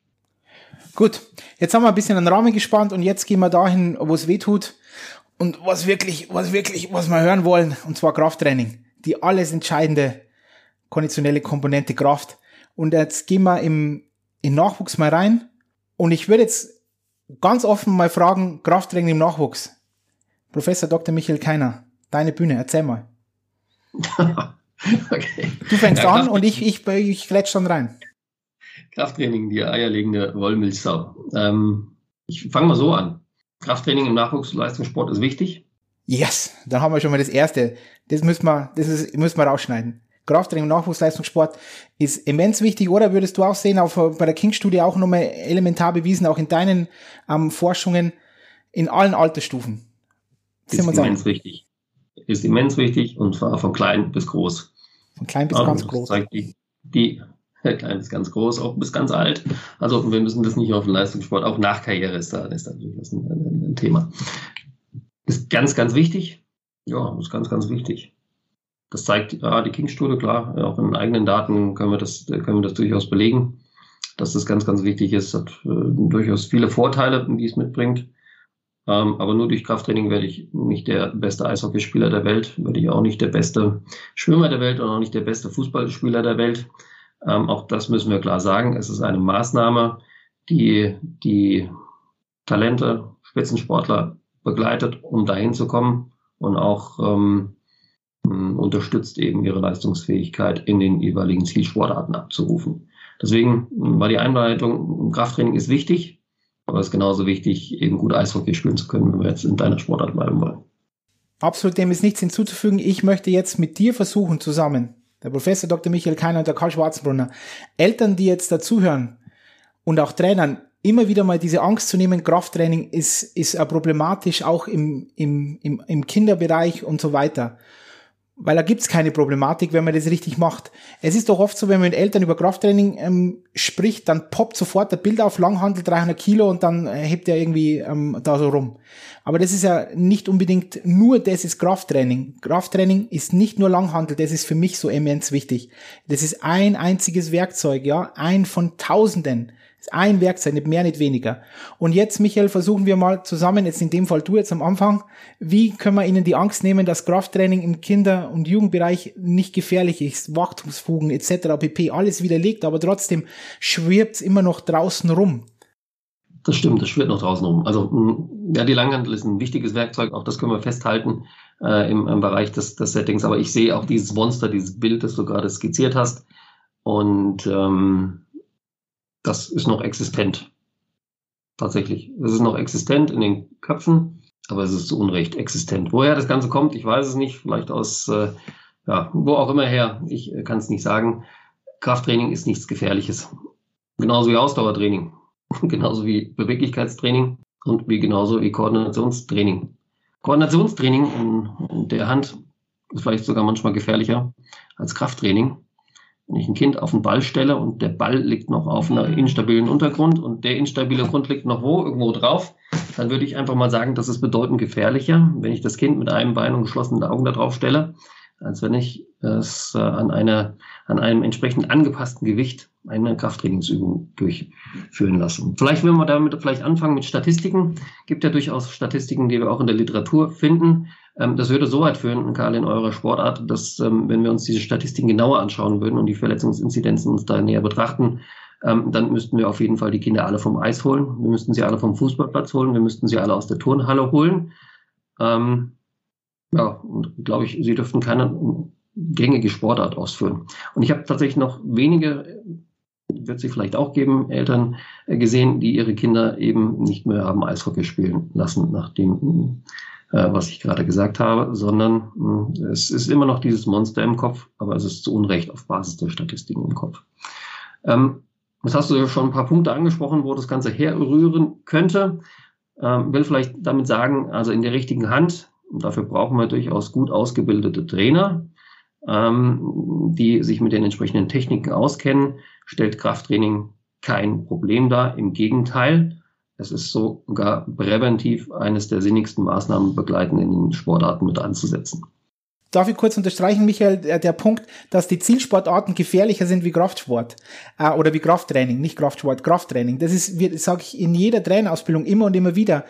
Gut, jetzt haben wir ein bisschen den Rahmen gespannt und jetzt gehen wir dahin, wo es weh tut und was wirklich, was wirklich, was wir hören wollen, und zwar Krafttraining. Die alles entscheidende konditionelle Komponente Kraft. Und jetzt gehen wir im, in Nachwuchs mal rein und ich würde jetzt ganz offen mal fragen, Krafttraining im Nachwuchs. Professor Dr. Michael Keiner, deine Bühne, erzähl mal. okay. Du fängst ja, an und ich, ich, ich glätsch dann rein.
Krafttraining, die eierlegende Wollmilchsau. Ähm, ich fange mal so an. Krafttraining im Nachwuchsleistungssport ist wichtig.
Yes, dann haben wir schon mal das erste. Das müssen wir, das ist, müssen wir rausschneiden. Krafttraining im Nachwuchsleistungssport ist immens wichtig, oder würdest du auch sehen, auch bei der King-Studie auch nochmal elementar bewiesen, auch in deinen ähm, Forschungen in allen Altersstufen?
Ist immens wichtig. Ist immens wichtig und zwar von klein bis groß.
Von klein bis also, ganz groß.
Die, die klein bis ganz groß, auch bis ganz alt. Also wir müssen das nicht auf den Leistungssport, auch nach Karriere ist da, ist da durchaus ein, ein, ein Thema. Ist ganz, ganz wichtig. Ja, ist ganz, ganz wichtig. Das zeigt ja, die King-Studie, klar, auch in eigenen Daten können wir das, können wir das durchaus belegen, dass das ganz, ganz wichtig ist, hat äh, durchaus viele Vorteile, die es mitbringt. Ähm, aber nur durch Krafttraining werde ich nicht der beste Eishockeyspieler der Welt, werde ich auch nicht der beste Schwimmer der Welt und auch nicht der beste Fußballspieler der Welt. Ähm, auch das müssen wir klar sagen. Es ist eine Maßnahme, die die Talente, Spitzensportler begleitet, um dahin zu kommen und auch ähm, unterstützt eben ihre Leistungsfähigkeit in den jeweiligen Zielsportarten abzurufen. Deswegen war die Einleitung, Krafttraining ist wichtig, aber es ist genauso wichtig, eben gut Eishockey spielen zu können, wenn wir jetzt in deiner Sportart bleiben wollen.
Absolut, dem ist nichts hinzuzufügen. Ich möchte jetzt mit dir versuchen, zusammen, der Professor Dr. Michael Keiner und der Karl Schwarzenbrunner, Eltern, die jetzt dazuhören und auch Trainern, immer wieder mal diese Angst zu nehmen, Krafttraining ist, ist problematisch, auch im, im, im, im Kinderbereich und so weiter weil da gibt's keine Problematik, wenn man das richtig macht. Es ist doch oft so, wenn man mit Eltern über Krafttraining ähm, spricht, dann poppt sofort der Bild auf Langhandel 300 Kilo und dann äh, hebt er irgendwie ähm, da so rum. Aber das ist ja nicht unbedingt nur das ist Krafttraining. Krafttraining ist nicht nur Langhandel, das ist für mich so immens wichtig. Das ist ein einziges Werkzeug, ja, ein von Tausenden. Ein Werkzeug, nicht mehr, nicht weniger. Und jetzt, Michael, versuchen wir mal zusammen, jetzt in dem Fall du jetzt am Anfang, wie können wir ihnen die Angst nehmen, dass Krafttraining im Kinder- und Jugendbereich nicht gefährlich ist, Wachstumsfugen etc. pp. alles widerlegt, aber trotzdem schwirbt es immer noch draußen rum.
Das stimmt, das schwirrt noch draußen rum. Also ja, die Langhandel ist ein wichtiges Werkzeug, auch das können wir festhalten äh, im, im Bereich des, des Settings. Aber ich sehe auch dieses Monster, dieses Bild, das du gerade skizziert hast. Und ähm, das ist noch existent. Tatsächlich. Es ist noch existent in den Köpfen, aber es ist zu Unrecht existent. Woher das Ganze kommt, ich weiß es nicht. Vielleicht aus, äh, ja, wo auch immer her. Ich äh, kann es nicht sagen. Krafttraining ist nichts Gefährliches. Genauso wie Ausdauertraining. genauso wie Beweglichkeitstraining und wie genauso wie Koordinationstraining. Koordinationstraining in, in der Hand ist vielleicht sogar manchmal gefährlicher als Krafttraining. Wenn ich ein Kind auf den Ball stelle und der Ball liegt noch auf einem instabilen Untergrund und der instabile Grund liegt noch wo? Irgendwo drauf, dann würde ich einfach mal sagen, das ist bedeutend gefährlicher, wenn ich das Kind mit einem Bein und geschlossenen Augen da drauf stelle, als wenn ich es äh, an, einer, an einem entsprechend angepassten Gewicht eine Krafttrainingsübung durchführen lasse. Vielleicht, wenn wir damit vielleicht anfangen mit Statistiken, gibt ja durchaus Statistiken, die wir auch in der Literatur finden, das würde so weit führen, Karl, in eurer Sportart, dass, ähm, wenn wir uns diese Statistiken genauer anschauen würden und die Verletzungsinzidenzen uns da näher betrachten, ähm, dann müssten wir auf jeden Fall die Kinder alle vom Eis holen. Wir müssten sie alle vom Fußballplatz holen. Wir müssten sie alle aus der Turnhalle holen. Ähm, ja, und glaube ich, sie dürften keine gängige Sportart ausführen. Und ich habe tatsächlich noch wenige, wird sie vielleicht auch geben, Eltern äh, gesehen, die ihre Kinder eben nicht mehr haben Eishockey spielen lassen, nachdem äh, was ich gerade gesagt habe, sondern mh, hm, es ist immer noch dieses Monster im Kopf, aber es ist zu Unrecht auf Basis der Statistiken im Kopf. Ähm, das hast du ja schon ein paar Punkte angesprochen, wo das Ganze herrühren könnte. Ähm, will vielleicht damit sagen, also in der richtigen Hand, und dafür brauchen wir durchaus gut ausgebildete Trainer, ähm, die sich mit den entsprechenden Techniken auskennen, stellt Krafttraining kein Problem dar. Im Gegenteil, es ist sogar präventiv eines der sinnigsten Maßnahmen begleiten in den Sportarten mit anzusetzen.
darf ich kurz unterstreichen, Michael, der, der Punkt, dass die Zielsportarten gefährlicher sind wie Kraftsport äh, oder wie Krafttraining, nicht Kraftsport, Krafttraining. Das ist, sage ich in jeder Trainerausbildung immer und immer wieder.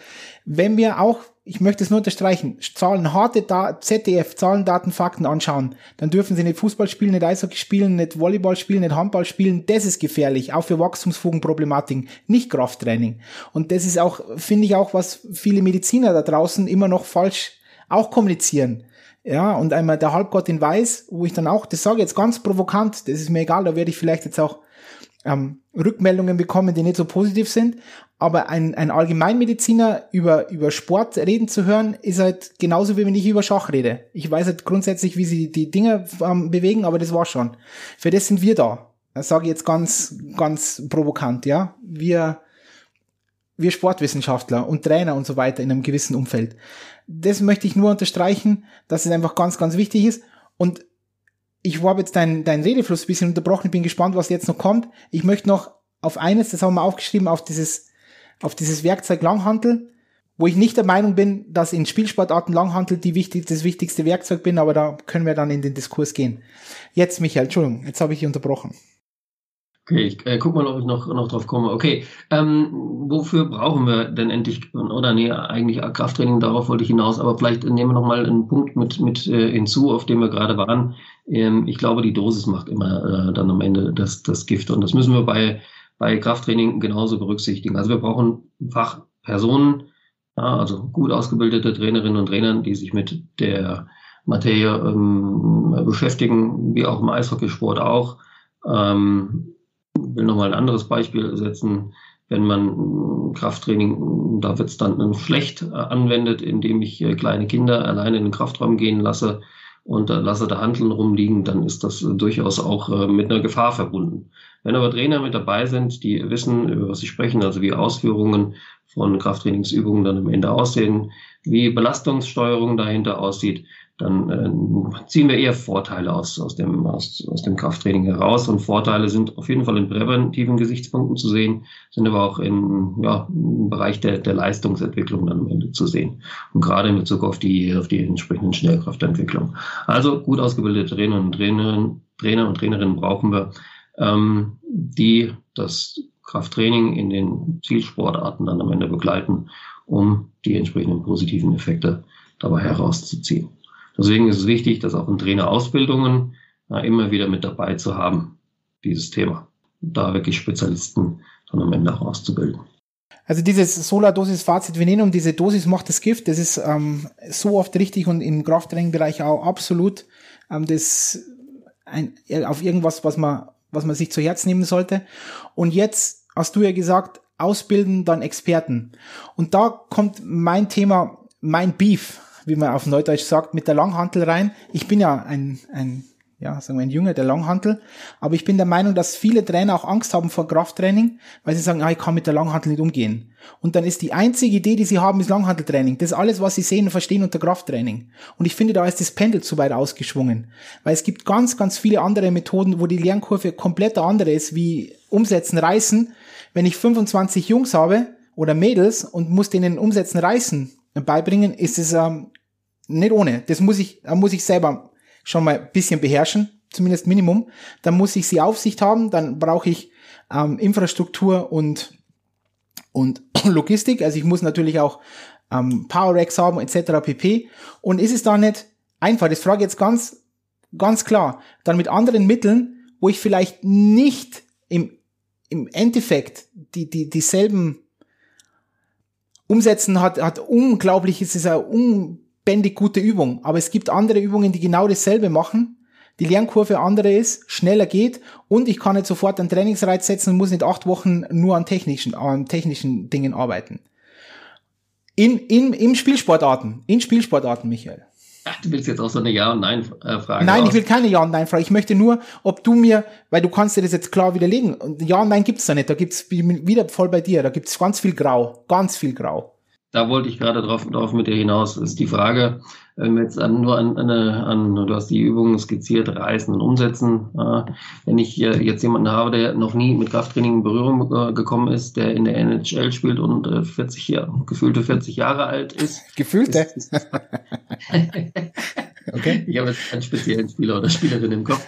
Wenn wir auch, ich möchte es nur unterstreichen, Zahlen, harte da ZDF, Zahlen, Daten, Fakten anschauen, dann dürfen sie nicht Fußball spielen, nicht Eishockey spielen, nicht Volleyball spielen, nicht Handball spielen. Das ist gefährlich, auch für Wachstumsfugenproblematiken, nicht Krafttraining. Und das ist auch, finde ich auch, was viele Mediziner da draußen immer noch falsch auch kommunizieren ja, und einmal der Halbgott in Weiß, wo ich dann auch, das sage ich jetzt ganz provokant, das ist mir egal, da werde ich vielleicht jetzt auch ähm, Rückmeldungen bekommen, die nicht so positiv sind. Aber ein, ein Allgemeinmediziner über, über Sport reden zu hören, ist halt genauso wie wenn ich über Schach rede. Ich weiß halt grundsätzlich, wie sie die Dinge ähm, bewegen, aber das war schon. Für das sind wir da. Das sage ich jetzt ganz, ganz provokant, ja. Wir, wir Sportwissenschaftler und Trainer und so weiter in einem gewissen Umfeld das möchte ich nur unterstreichen, dass es einfach ganz, ganz wichtig ist. Und ich habe jetzt deinen dein Redefluss ein bisschen unterbrochen. Ich bin gespannt, was jetzt noch kommt. Ich möchte noch auf eines, das haben wir aufgeschrieben, auf dieses, auf dieses Werkzeug Langhantel, wo ich nicht der Meinung bin, dass in Spielsportarten Langhantel die wichtig, das wichtigste Werkzeug bin, aber da können wir dann in den Diskurs gehen. Jetzt, Michael, Entschuldigung, jetzt habe ich dich unterbrochen.
Okay, ich äh, guck mal, ob ich noch, noch drauf komme. Okay, ähm, wofür brauchen wir denn endlich, oder nee, eigentlich Krafttraining, darauf wollte ich hinaus, aber vielleicht nehmen wir noch mal einen Punkt mit, mit äh, hinzu, auf dem wir gerade waren. Ähm, ich glaube, die Dosis macht immer äh, dann am Ende das, das Gift und das müssen wir bei, bei Krafttraining genauso berücksichtigen. Also wir brauchen Fachpersonen, ja, also gut ausgebildete Trainerinnen und Trainer, die sich mit der Materie ähm, beschäftigen, wie auch im Eishockeysport auch. Ähm, will nochmal ein anderes Beispiel setzen. Wenn man Krafttraining, da wird es dann schlecht äh, anwendet, indem ich äh, kleine Kinder alleine in den Kraftraum gehen lasse und äh, lasse da Handeln rumliegen, dann ist das durchaus auch mit einer Gefahr verbunden. Wenn aber Trainer mit dabei sind, die wissen, über was sie sprechen, also wie Ausführungen von Krafttrainingsübungen dann am Ende aussehen, wie Belastungssteuerung dahinter aussieht, dann äh, ziehen wir eher Vorteile aus, aus, dem, aus, aus dem Krafttraining heraus. Und Vorteile sind auf jeden Fall in präventiven Gesichtspunkten zu sehen, sind aber auch in, ja, im Bereich der, der Leistungsentwicklung dann am Ende zu sehen. Und gerade in Bezug auf die, auf die entsprechenden Schnellkraftentwicklung. Also gut ausgebildete Trainer und Trainerinnen, Trainer und Trainerinnen brauchen wir, ähm, die das Krafttraining in den Zielsportarten dann am Ende begleiten, um die entsprechenden positiven Effekte dabei herauszuziehen. Deswegen ist es wichtig, das auch in Trainerausbildungen äh, immer wieder mit dabei zu haben, dieses Thema. Da wirklich Spezialisten dann am Ende auch auszubilden.
Also dieses Solar-Dosis-Fazit Venenum, diese Dosis macht das Gift, das ist ähm, so oft richtig und im Krafttraining-Bereich auch absolut ähm, das ein, auf irgendwas, was man, was man sich zu Herz nehmen sollte. Und jetzt hast du ja gesagt, ausbilden, dann Experten. Und da kommt mein Thema, mein Beef wie man auf Neudeutsch sagt, mit der Langhantel rein. Ich bin ja ein, ein ja, sagen wir ein Jünger der Langhantel. Aber ich bin der Meinung, dass viele Trainer auch Angst haben vor Krafttraining, weil sie sagen, ah, ich kann mit der Langhantel nicht umgehen. Und dann ist die einzige Idee, die sie haben, ist Langhanteltraining. Das ist alles, was sie sehen und verstehen unter Krafttraining. Und ich finde, da ist das Pendel zu weit ausgeschwungen. Weil es gibt ganz, ganz viele andere Methoden, wo die Lernkurve komplett andere ist, wie Umsetzen, Reißen. Wenn ich 25 Jungs habe oder Mädels und muss denen Umsetzen, Reißen beibringen, ist es ähm, nicht ohne. Das muss ich, da muss ich selber schon mal ein bisschen beherrschen, zumindest Minimum. Dann muss ich sie Aufsicht haben, dann brauche ich ähm, Infrastruktur und, und Logistik. Also ich muss natürlich auch ähm, Power Racks haben, etc. pp. Und ist es da nicht einfach? Das frage ich jetzt ganz, ganz klar. Dann mit anderen Mitteln, wo ich vielleicht nicht im, im Endeffekt die, die, dieselben Umsetzen hat, hat unglaublich, es ist eine unbändig gute Übung. Aber es gibt andere Übungen, die genau dasselbe machen. Die Lernkurve andere ist, schneller geht und ich kann nicht sofort einen Trainingsreiz setzen und muss nicht acht Wochen nur an technischen, an technischen Dingen arbeiten. In, in, im Spielsportarten, in Spielsportarten, Michael.
Ach, du willst jetzt auch so eine Ja- und Nein-Frage.
Nein, aus. ich will keine Ja- und Nein-Frage. Ich möchte nur, ob du mir, weil du kannst dir das jetzt klar widerlegen. Und Ja und Nein gibt's da nicht. Da gibt's wieder voll bei dir. Da gibt's ganz viel Grau. Ganz viel Grau
da wollte ich gerade drauf, drauf mit dir hinaus, ist die Frage, wenn wir jetzt an, nur an, eine, an, du hast die Übungen skizziert, reißen und umsetzen. Äh, wenn ich äh, jetzt jemanden habe, der noch nie mit Krafttraining in Berührung äh, gekommen ist, der in der NHL spielt und äh, 40 Jahre, gefühlte 40 Jahre alt ist.
Gefühlte? Ist,
Okay. Ich habe jetzt keinen speziellen Spieler oder Spielerin im Kopf.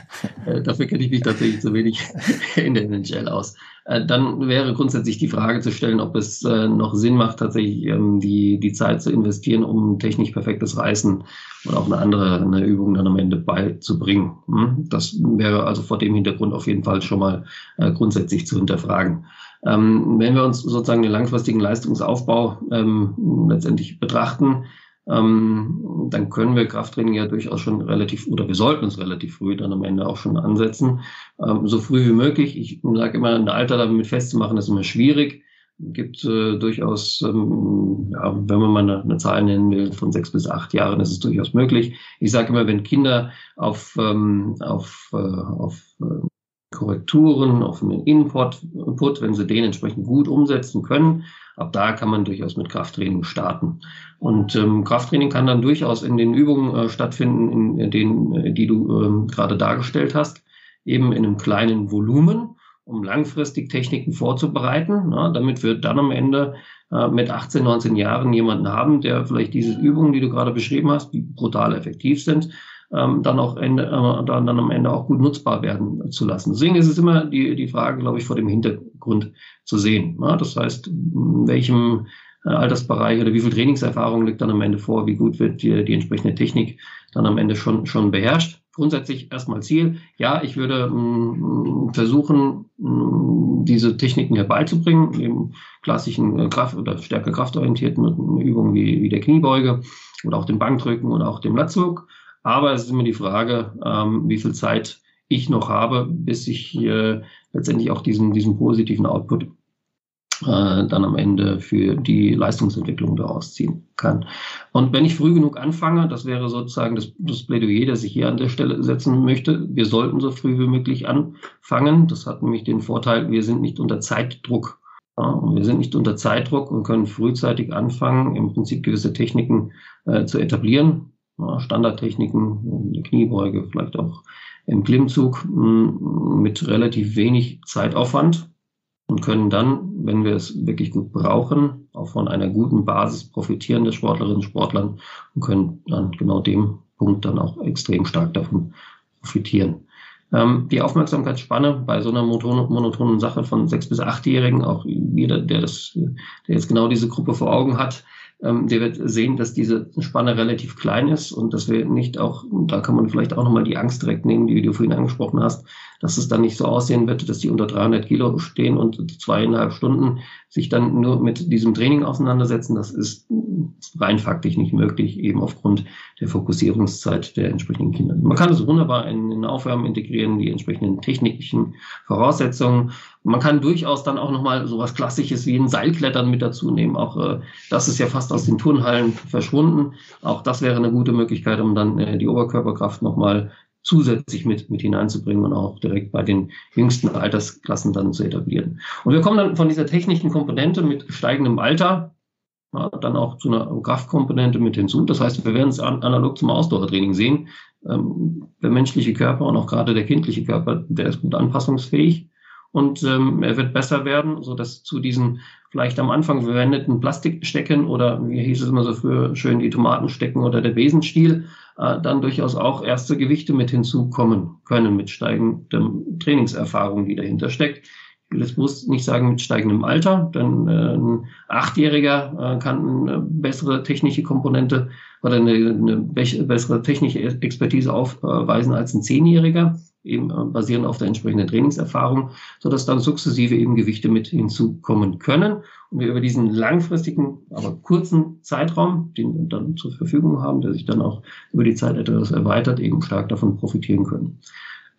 Äh, dafür kenne ich mich tatsächlich zu wenig in der NHL aus. Äh, dann wäre grundsätzlich die Frage zu stellen, ob es äh, noch Sinn macht, tatsächlich ähm, die, die Zeit zu investieren, um technisch perfektes Reißen oder auch eine andere eine Übung dann am Ende beizubringen. Hm? Das wäre also vor dem Hintergrund auf jeden Fall schon mal äh, grundsätzlich zu hinterfragen. Ähm, wenn wir uns sozusagen den langfristigen Leistungsaufbau ähm, letztendlich betrachten, ähm, dann können wir Krafttraining ja durchaus schon relativ, oder wir sollten uns relativ früh dann am Ende auch schon ansetzen. Ähm, so früh wie möglich. Ich sage immer, ein Alter damit festzumachen, ist immer schwierig. Gibt äh, durchaus, ähm, ja, wenn man mal eine, eine, Zahl nennen will, von sechs bis acht Jahren ist es durchaus möglich. Ich sage immer, wenn Kinder auf, ähm, auf, äh, auf äh, Korrekturen, auf einen Input, Input, wenn sie den entsprechend gut umsetzen können. Ab da kann man durchaus mit Krafttraining starten. Und ähm, Krafttraining kann dann durchaus in den Übungen äh, stattfinden, in denen, äh, die du ähm, gerade dargestellt hast, eben in einem kleinen Volumen, um langfristig Techniken vorzubereiten, na, damit wir dann am Ende äh, mit 18, 19 Jahren jemanden haben, der vielleicht diese Übungen, die du gerade beschrieben hast, die brutal effektiv sind, ähm, dann auch Ende, äh, dann, dann am Ende auch gut nutzbar werden zu lassen. Deswegen ist es immer die, die Frage, glaube ich, vor dem Hintergrund zu sehen. Ja, das heißt, in welchem äh, Altersbereich oder wie viel Trainingserfahrung liegt dann am Ende vor, wie gut wird die, die entsprechende Technik dann am Ende schon, schon beherrscht. Grundsätzlich erstmal Ziel. Ja, ich würde mh, mm, versuchen, mh, mm, diese Techniken herbeizubringen, eben klassischen äh, Kraft- oder stärker kraftorientierten Übungen wie, wie der Kniebeuge oder auch dem Bankdrücken und auch dem Latzug. Aber es ist immer die Frage, ähm, wie viel Zeit ich noch habe, bis ich äh, letztendlich auch diesen, diesen positiven Output äh, dann am Ende für die Leistungsentwicklung daraus ziehen kann. Und wenn ich früh genug anfange, das wäre sozusagen das, das Plädoyer, das ich hier an der Stelle setzen möchte, wir sollten so früh wie möglich anfangen. Das hat nämlich den Vorteil, wir sind nicht unter Zeitdruck. Ja, wir sind nicht unter Zeitdruck und können frühzeitig anfangen, im Prinzip gewisse Techniken äh, zu etablieren. Standardtechniken, eine Kniebeuge, vielleicht auch im Klimmzug mm, mit relativ wenig Zeitaufwand und können dann, wenn wir es wirklich gut brauchen, auch von einer guten Basis profitieren der Sportlerinnen und Sportlern und können dann genau dem Punkt dann auch extrem stark davon profitieren. Ähm, die Aufmerksamkeitsspanne bei so einer monotonen Sache von sechs bis achtjährigen, auch jeder, der das, der jetzt genau diese Gruppe vor Augen hat, ähm, der wird sehen, dass diese Spanne relativ klein ist und dass wir nicht auch, da kann man vielleicht auch nochmal die Angst direkt nehmen, die du vorhin angesprochen hast, dass es dann nicht so aussehen wird, dass die unter 300 Kilo stehen und zweieinhalb Stunden sich dann nur mit diesem Training auseinandersetzen. Das ist rein faktisch nicht möglich, eben aufgrund der Fokussierungszeit der entsprechenden Kinder. Man kann es wunderbar in den Aufwärmen integrieren, die entsprechenden technischen Voraussetzungen. Man kann durchaus dann auch nochmal sowas Klassisches wie ein Seilklettern mit dazu nehmen. Auch äh, das ist ja fast aus den Turnhallen verschwunden. Auch das wäre eine gute Möglichkeit, um dann äh, die Oberkörperkraft nochmal zusätzlich mit, mit hineinzubringen und auch direkt bei den jüngsten Altersklassen dann zu etablieren. Und wir kommen dann von dieser technischen Komponente mit steigendem Alter ja, dann auch zu einer Kraftkomponente mit hinzu. Das heißt, wir werden es an, analog zum Ausdauertraining sehen. Ähm, der menschliche Körper und auch gerade der kindliche Körper, der ist gut anpassungsfähig und ähm, er wird besser werden, so dass zu diesen vielleicht am Anfang verwendeten Plastikstecken oder wie hieß es immer so früher schön die Tomatenstecken oder der Besenstiel äh, dann durchaus auch erste Gewichte mit hinzukommen können mit steigendem Trainingserfahrung, die dahinter steckt. Ich will jetzt bewusst nicht sagen mit steigendem Alter, denn äh, ein Achtjähriger äh, kann eine bessere technische Komponente oder eine, eine bessere technische Expertise aufweisen als ein Zehnjähriger eben äh, basierend auf der entsprechenden Trainingserfahrung, so dass dann sukzessive eben Gewichte mit hinzukommen können und wir über diesen langfristigen, aber kurzen Zeitraum, den wir dann zur Verfügung haben, der sich dann auch über die Zeit etwas erweitert, eben stark davon profitieren können.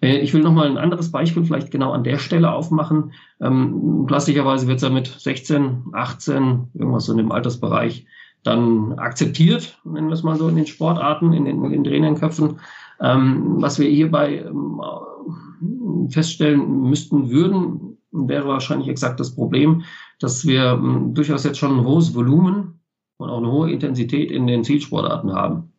Äh, ich will nochmal ein anderes Beispiel vielleicht genau an der Stelle aufmachen. Ähm, klassischerweise wird es ja mit 16, 18, irgendwas so in dem Altersbereich dann akzeptiert, nennen wir es mal so in den Sportarten, in den, in den Trainerköpfen. Ähm, was wir hierbei ähm, feststellen müssten würden, wäre wahrscheinlich exakt das Problem, dass wir ähm, durchaus jetzt schon ein hohes Volumen und auch eine hohe Intensität in den Zielsportarten haben.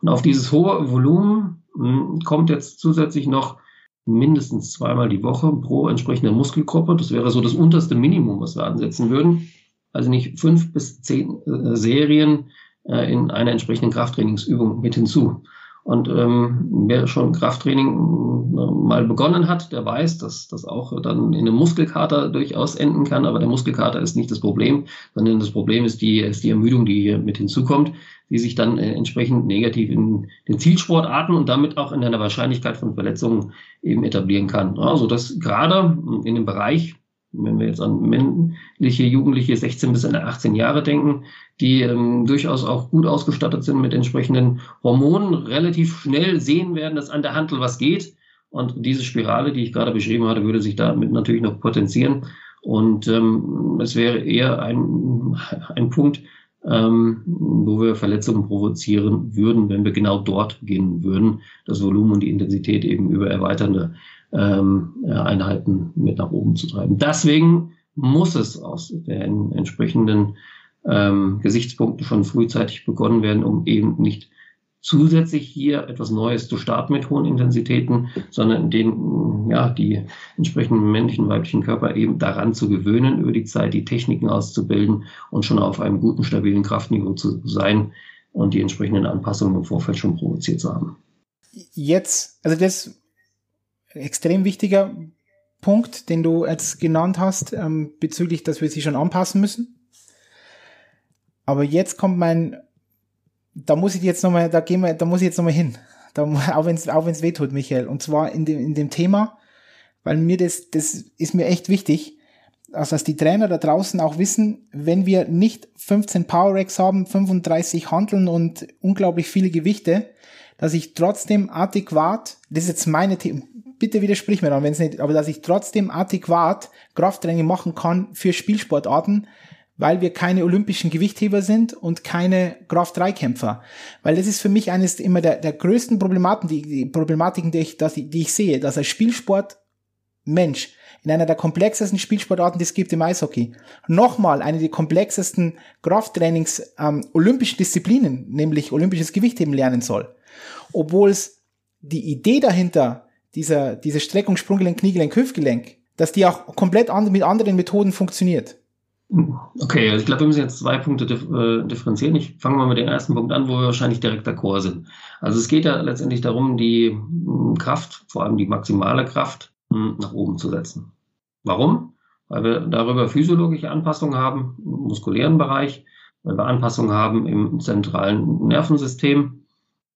Und auf dieses hohe Volumen ähm, kommt jetzt zusätzlich noch mindestens zweimal die Woche pro entsprechende Muskelgruppe. Das wäre so das unterste Minimum, was wir ansetzen würden. Also nicht fünf bis zehn äh, Serien äh, in einer entsprechenden Krafttrainingsübung mit hinzu. Und ähm, wer schon Krafttraining äh, mal begonnen hat, der weiß, dass das auch dann in einem Muskelkater durchaus enden kann. Aber der Muskelkater ist nicht das Problem, sondern das Problem ist die, ist die Ermüdung, die hier mit hinzukommt, die sich dann äh, entsprechend negativ in den Zielsportarten und damit auch in einer Wahrscheinlichkeit von Verletzungen eben etablieren kann. Also das gerade in dem Bereich wenn wir jetzt an männliche Jugendliche 16 bis 18 Jahre denken, die ähm, durchaus auch gut ausgestattet sind mit entsprechenden Hormonen, relativ schnell sehen werden, dass an der Handel was geht. Und diese Spirale, die ich gerade beschrieben hatte, würde sich damit natürlich noch potenzieren. Und ähm, es wäre eher ein, ein Punkt, ähm, wo wir Verletzungen provozieren würden, wenn wir genau dort beginnen würden, das Volumen und die Intensität eben über erweiternde ähm, Einheiten mit nach oben zu treiben. Deswegen muss es aus den entsprechenden ähm, Gesichtspunkten schon frühzeitig begonnen werden, um eben nicht zusätzlich hier etwas Neues zu starten mit hohen Intensitäten, sondern den, ja, die entsprechenden männlichen, weiblichen Körper eben daran zu gewöhnen, über die Zeit die Techniken auszubilden und schon auf einem guten, stabilen Kraftniveau zu sein und die entsprechenden Anpassungen im Vorfeld schon provoziert zu haben.
Jetzt, also das extrem wichtiger Punkt, den du jetzt genannt hast, ähm, bezüglich, dass wir sie schon anpassen müssen. Aber jetzt kommt mein, da muss ich jetzt nochmal, da gehen wir, da muss ich jetzt nochmal hin. Da, auch wenn es auch wenn's weh tut, Michael. Und zwar in dem, in dem Thema, weil mir das, das ist mir echt wichtig, also dass die Trainer da draußen auch wissen, wenn wir nicht 15 Power Racks haben, 35 Handeln und unglaublich viele Gewichte, dass ich trotzdem adäquat, das ist jetzt meine Thema, bitte widersprich mir dann, wenn es nicht, aber dass ich trotzdem adäquat Krafttraining machen kann für Spielsportarten, weil wir keine olympischen Gewichtheber sind und keine Kraft-3-Kämpfer. Weil das ist für mich eines immer der, der größten Problematiken, die, die Problematiken, die ich, die, die ich sehe, dass als Spielsport Mensch in einer der komplexesten Spielsportarten, die es gibt im Eishockey, nochmal eine der komplexesten Krafttrainings ähm, olympischen Disziplinen, nämlich olympisches Gewichtheben lernen soll. Obwohl es die Idee dahinter dieser, diese Streckung Sprunggelenk, Kniegelenk, Hüftgelenk, dass die auch komplett and mit anderen Methoden funktioniert.
Okay, also ich glaube, wir müssen jetzt zwei Punkte äh, differenzieren. Ich fange mal mit dem ersten Punkt an, wo wir wahrscheinlich direkt d'accord sind. Also es geht ja letztendlich darum, die Kraft, vor allem die maximale Kraft, nach oben zu setzen. Warum? Weil wir darüber physiologische Anpassungen haben im muskulären Bereich, weil wir Anpassungen haben im zentralen Nervensystem.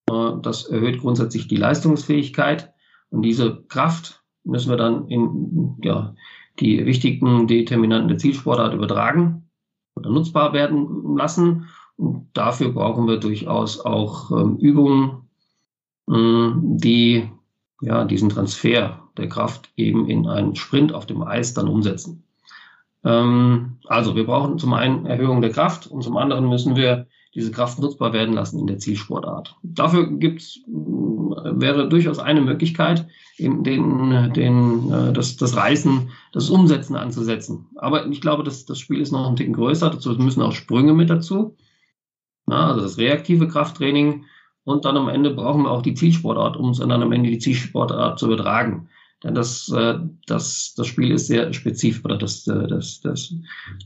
Äh, das erhöht grundsätzlich die Leistungsfähigkeit. Und diese Kraft müssen wir dann in ja, die wichtigen Determinanten der Zielsportart übertragen oder nutzbar werden lassen. Und dafür brauchen wir durchaus auch ähm, Übungen, äh, die ja, diesen Transfer der Kraft eben in einen Sprint auf dem Eis dann umsetzen. Ähm, also wir brauchen zum einen Erhöhung der Kraft und zum anderen müssen wir diese Kraft nutzbar werden lassen in der Zielsportart. Dafür gibt's, wäre durchaus eine Möglichkeit, den, den, den, äh, das, das Reißen, das Umsetzen anzusetzen. Aber ich glaube, das, das Spiel ist noch ein Ticken größer. Dazu müssen auch Sprünge mit dazu. Ja, also das reaktive Krafttraining. Und dann am Ende brauchen wir auch die Zielsportart, um es dann am Ende die Zielsportart zu übertragen. Denn das, äh, das, das Spiel ist sehr spezifisch, oder das, äh, das, das,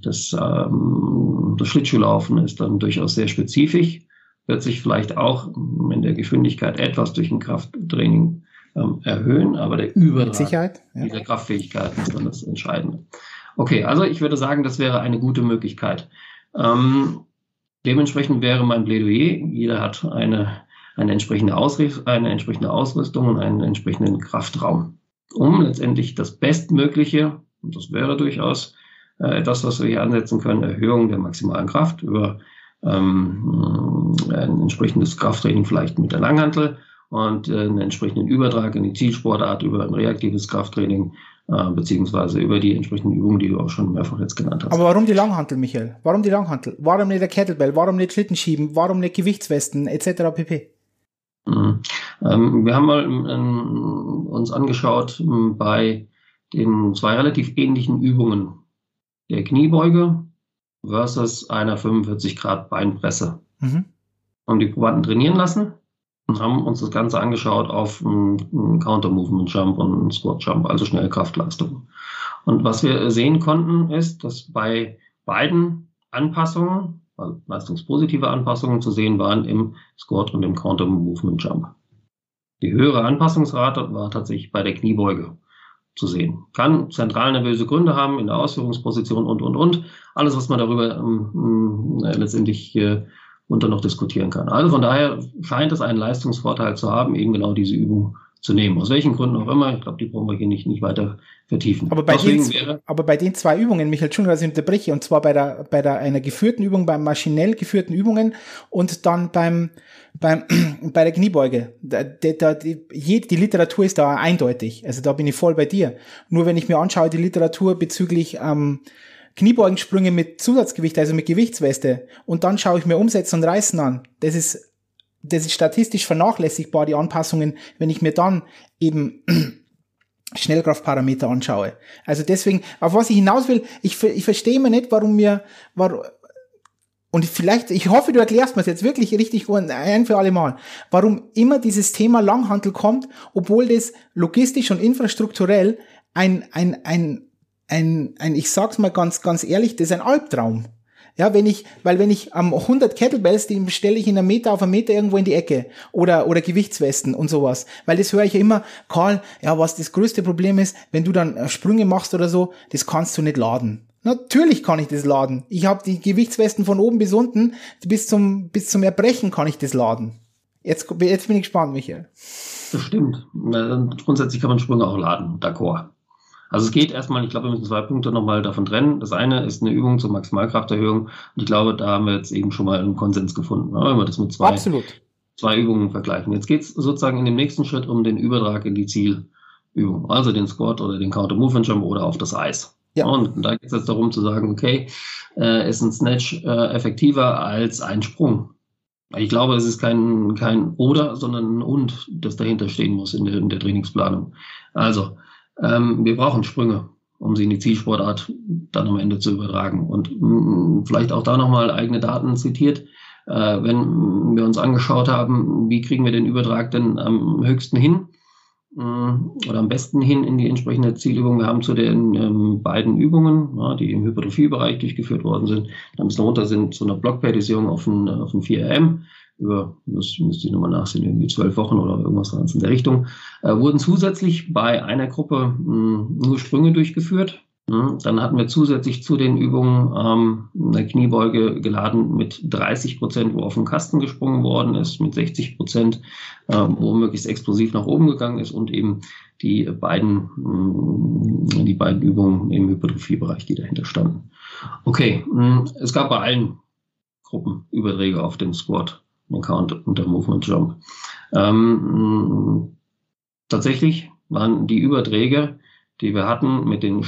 das, ähm, das Schlittschuhlaufen ist dann durchaus sehr spezifisch, wird sich vielleicht auch in der Geschwindigkeit etwas durch ein Krafttraining ähm, erhöhen, aber der Übertrag
Sicherheit, ja.
dieser Kraftfähigkeit ist dann das Entscheidende. Okay, also ich würde sagen, das wäre eine gute Möglichkeit. Ähm, dementsprechend wäre mein Plädoyer, jeder hat eine, eine, entsprechende Ausrüstung, eine entsprechende Ausrüstung und einen entsprechenden Kraftraum um letztendlich das Bestmögliche, und das wäre durchaus äh, etwas, was wir hier ansetzen können, Erhöhung der maximalen Kraft über ähm, ein entsprechendes Krafttraining vielleicht mit der Langhantel und äh, einen entsprechenden Übertrag in die Zielsportart über ein reaktives Krafttraining äh, beziehungsweise über die entsprechenden Übungen, die du auch schon mehrfach jetzt genannt hast.
Aber warum die Langhantel, Michael? Warum die Langhantel? Warum nicht der Kettlebell? Warum nicht Schlittenschieben? Warum nicht Gewichtswesten etc. pp?
Mhm. Ähm, wir haben mal ähm, uns angeschaut ähm, bei den zwei relativ ähnlichen Übungen der Kniebeuge versus einer 45 Grad Beinpresse. Mhm. Haben die Probanden trainieren lassen und haben uns das Ganze angeschaut auf einen Counter Movement Jump und einen Squat Jump, also schnelle Kraftleistung. Und was wir sehen konnten, ist, dass bei beiden Anpassungen also leistungspositive Anpassungen zu sehen waren im Squat und im Counter Movement Jump. Die höhere Anpassungsrate war tatsächlich bei der Kniebeuge zu sehen. Kann zentralnervöse Gründe haben in der Ausführungsposition und, und, und. Alles, was man darüber ähm, äh, letztendlich äh, unter noch diskutieren kann. Also von daher scheint es einen Leistungsvorteil zu haben, eben genau diese Übung zu nehmen. Aus welchen Gründen auch immer. Ich glaube, die brauchen wir hier nicht, nicht weiter vertiefen.
Aber bei, den, aber bei den zwei Übungen, Michael, Entschuldigung, dass ich unterbreche, und zwar bei der, bei der einer geführten Übung, beim maschinell geführten Übungen und dann beim, beim, bei der Kniebeuge. Da, da, die, die Literatur ist da eindeutig. Also da bin ich voll bei dir. Nur wenn ich mir anschaue, die Literatur bezüglich, ähm, Kniebougensprünge mit Zusatzgewicht, also mit Gewichtsweste, und dann schaue ich mir Umsetzen und Reißen an. Das ist das ist statistisch vernachlässigbar, die Anpassungen, wenn ich mir dann eben Schnellkraftparameter anschaue. Also deswegen, auf was ich hinaus will, ich, ich verstehe mir nicht, warum mir, warum, und vielleicht, ich hoffe, du erklärst mir es jetzt wirklich richtig ein für alle Mal, warum immer dieses Thema Langhantel kommt, obwohl das logistisch und infrastrukturell ein, ein, ein, ein, ein, ich sag's mal ganz, ganz ehrlich, das ist ein Albtraum. Ja, wenn ich, weil wenn ich am ähm, 100 Kettlebells, die stelle ich in einem Meter auf einen Meter irgendwo in die Ecke oder, oder Gewichtswesten und sowas. Weil das höre ich ja immer, Karl, ja, was das größte Problem ist, wenn du dann äh, Sprünge machst oder so, das kannst du nicht laden. Natürlich kann ich das laden. Ich habe die Gewichtswesten von oben bis unten, bis zum, bis zum Erbrechen kann ich das laden. Jetzt, jetzt bin ich gespannt, Michael.
Das stimmt. Grundsätzlich kann man Sprünge auch laden, d'accord. Also es geht erstmal, ich glaube, wir müssen zwei Punkte nochmal davon trennen. Das eine ist eine Übung zur Maximalkrafterhöhung. Und ich glaube, da haben wir jetzt eben schon mal einen Konsens gefunden, ne? wenn wir das mit zwei, Absolut. zwei Übungen vergleichen. Jetzt geht es sozusagen in dem nächsten Schritt um den Übertrag in die Zielübung, also den Squat oder den Counter Movement Jump oder auf das Eis. Ja. Und da geht es jetzt darum zu sagen, okay, äh, ist ein Snatch äh, effektiver als ein Sprung? Ich glaube, es ist kein, kein Oder, sondern ein Und, das dahinter stehen muss in der, in der Trainingsplanung. Also, ähm, wir brauchen Sprünge, um sie in die Zielsportart dann am Ende zu übertragen. Und mh, mm, vielleicht auch da nochmal eigene Daten zitiert. Äh, wenn wir uns angeschaut haben, wie kriegen wir den Übertrag denn am höchsten hin äh, oder am besten hin in die entsprechende Zielübung. Wir haben zu den ähm, beiden Übungen, ja, die im Hypertrophiebereich durchgeführt worden sind, dann bis runter sind zu einer Blockpedisierung auf ein 4RM über, das müsste ich nochmal nachsehen, irgendwie zwölf Wochen oder irgendwas in der Richtung, äh, wurden zusätzlich bei einer Gruppe mh, hm, nur Sprünge durchgeführt. Ja, dann hatten wir zusätzlich zu den Übungen ähm, eine Kniebeuge geladen mit 30 Prozent, wo auf den Kasten gesprungen worden ist, mit 60 Prozent, äh, wo möglichst explosiv nach oben gegangen ist und eben die beiden, mh, hm, die beiden Übungen im Hypertrophiebereich, die dahinter standen. Okay, mh, hm, es gab bei allen Gruppen Überträge auf den Squat den Count und der Movement Jump. Ähm, tatsächlich waren die Überträge, die wir hatten mit den,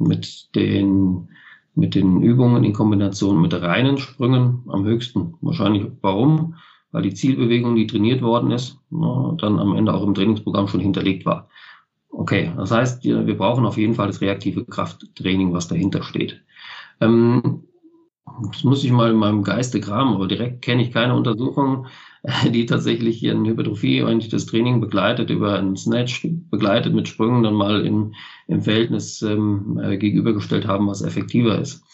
mit den, mit den Übungen in Kombination mit reinen Sprüngen am höchsten. Wahrscheinlich warum? Weil die Zielbewegung, die trainiert worden ist, dann am Ende auch im Trainingsprogramm schon hinterlegt war. Okay, das heißt, wir brauchen auf jeden Fall das reaktive Krafttraining, was dahinter steht. Ähm, das muss ich mal in meinem Geiste graben, aber direkt kenne ich keine Untersuchung, die tatsächlich hier ein Hypertrophie-orientiertes Training begleitet, über einen Snatch begleitet mit Sprüngen dann mal im, im Verhältnis ähm, äh, gegenübergestellt haben, was effektiver ist.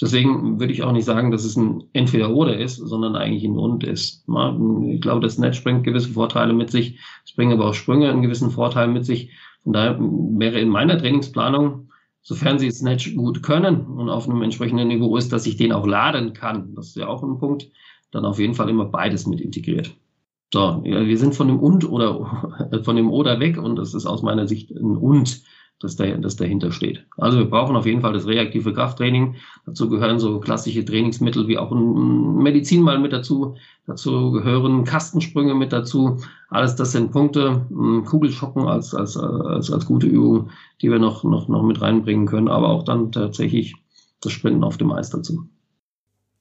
Deswegen würde ich auch nicht sagen, dass es ein Entweder-Oder ist, sondern eigentlich ein Und ist. Ich glaube, das Snatch bringt gewisse Vorteile mit sich, es bringt aber auch Sprünge einen gewissen Vorteil mit sich. Von daher wäre in meiner Trainingsplanung sofern sie Snatch gut können und auf einem entsprechenden Niveau ist, dass ich den auch laden kann. Das ist ja auch ein Punkt. Dann auf jeden Fall immer beides mit integriert. So, wir sind von dem und oder von dem oder weg und das ist aus meiner Sicht ein und das, da, das dahinter steht. Also wir brauchen auf jeden Fall das reaktive Krafttraining. Dazu gehören so klassische Trainingsmittel wie auch ein Medizin mal mit dazu. Dazu gehören Kastensprünge mit dazu. Alles das sind Punkte, Kugelschocken als, als, als, als gute Übung, die wir noch, noch, noch mit reinbringen können, aber auch dann tatsächlich das Sprinten auf dem Eis dazu.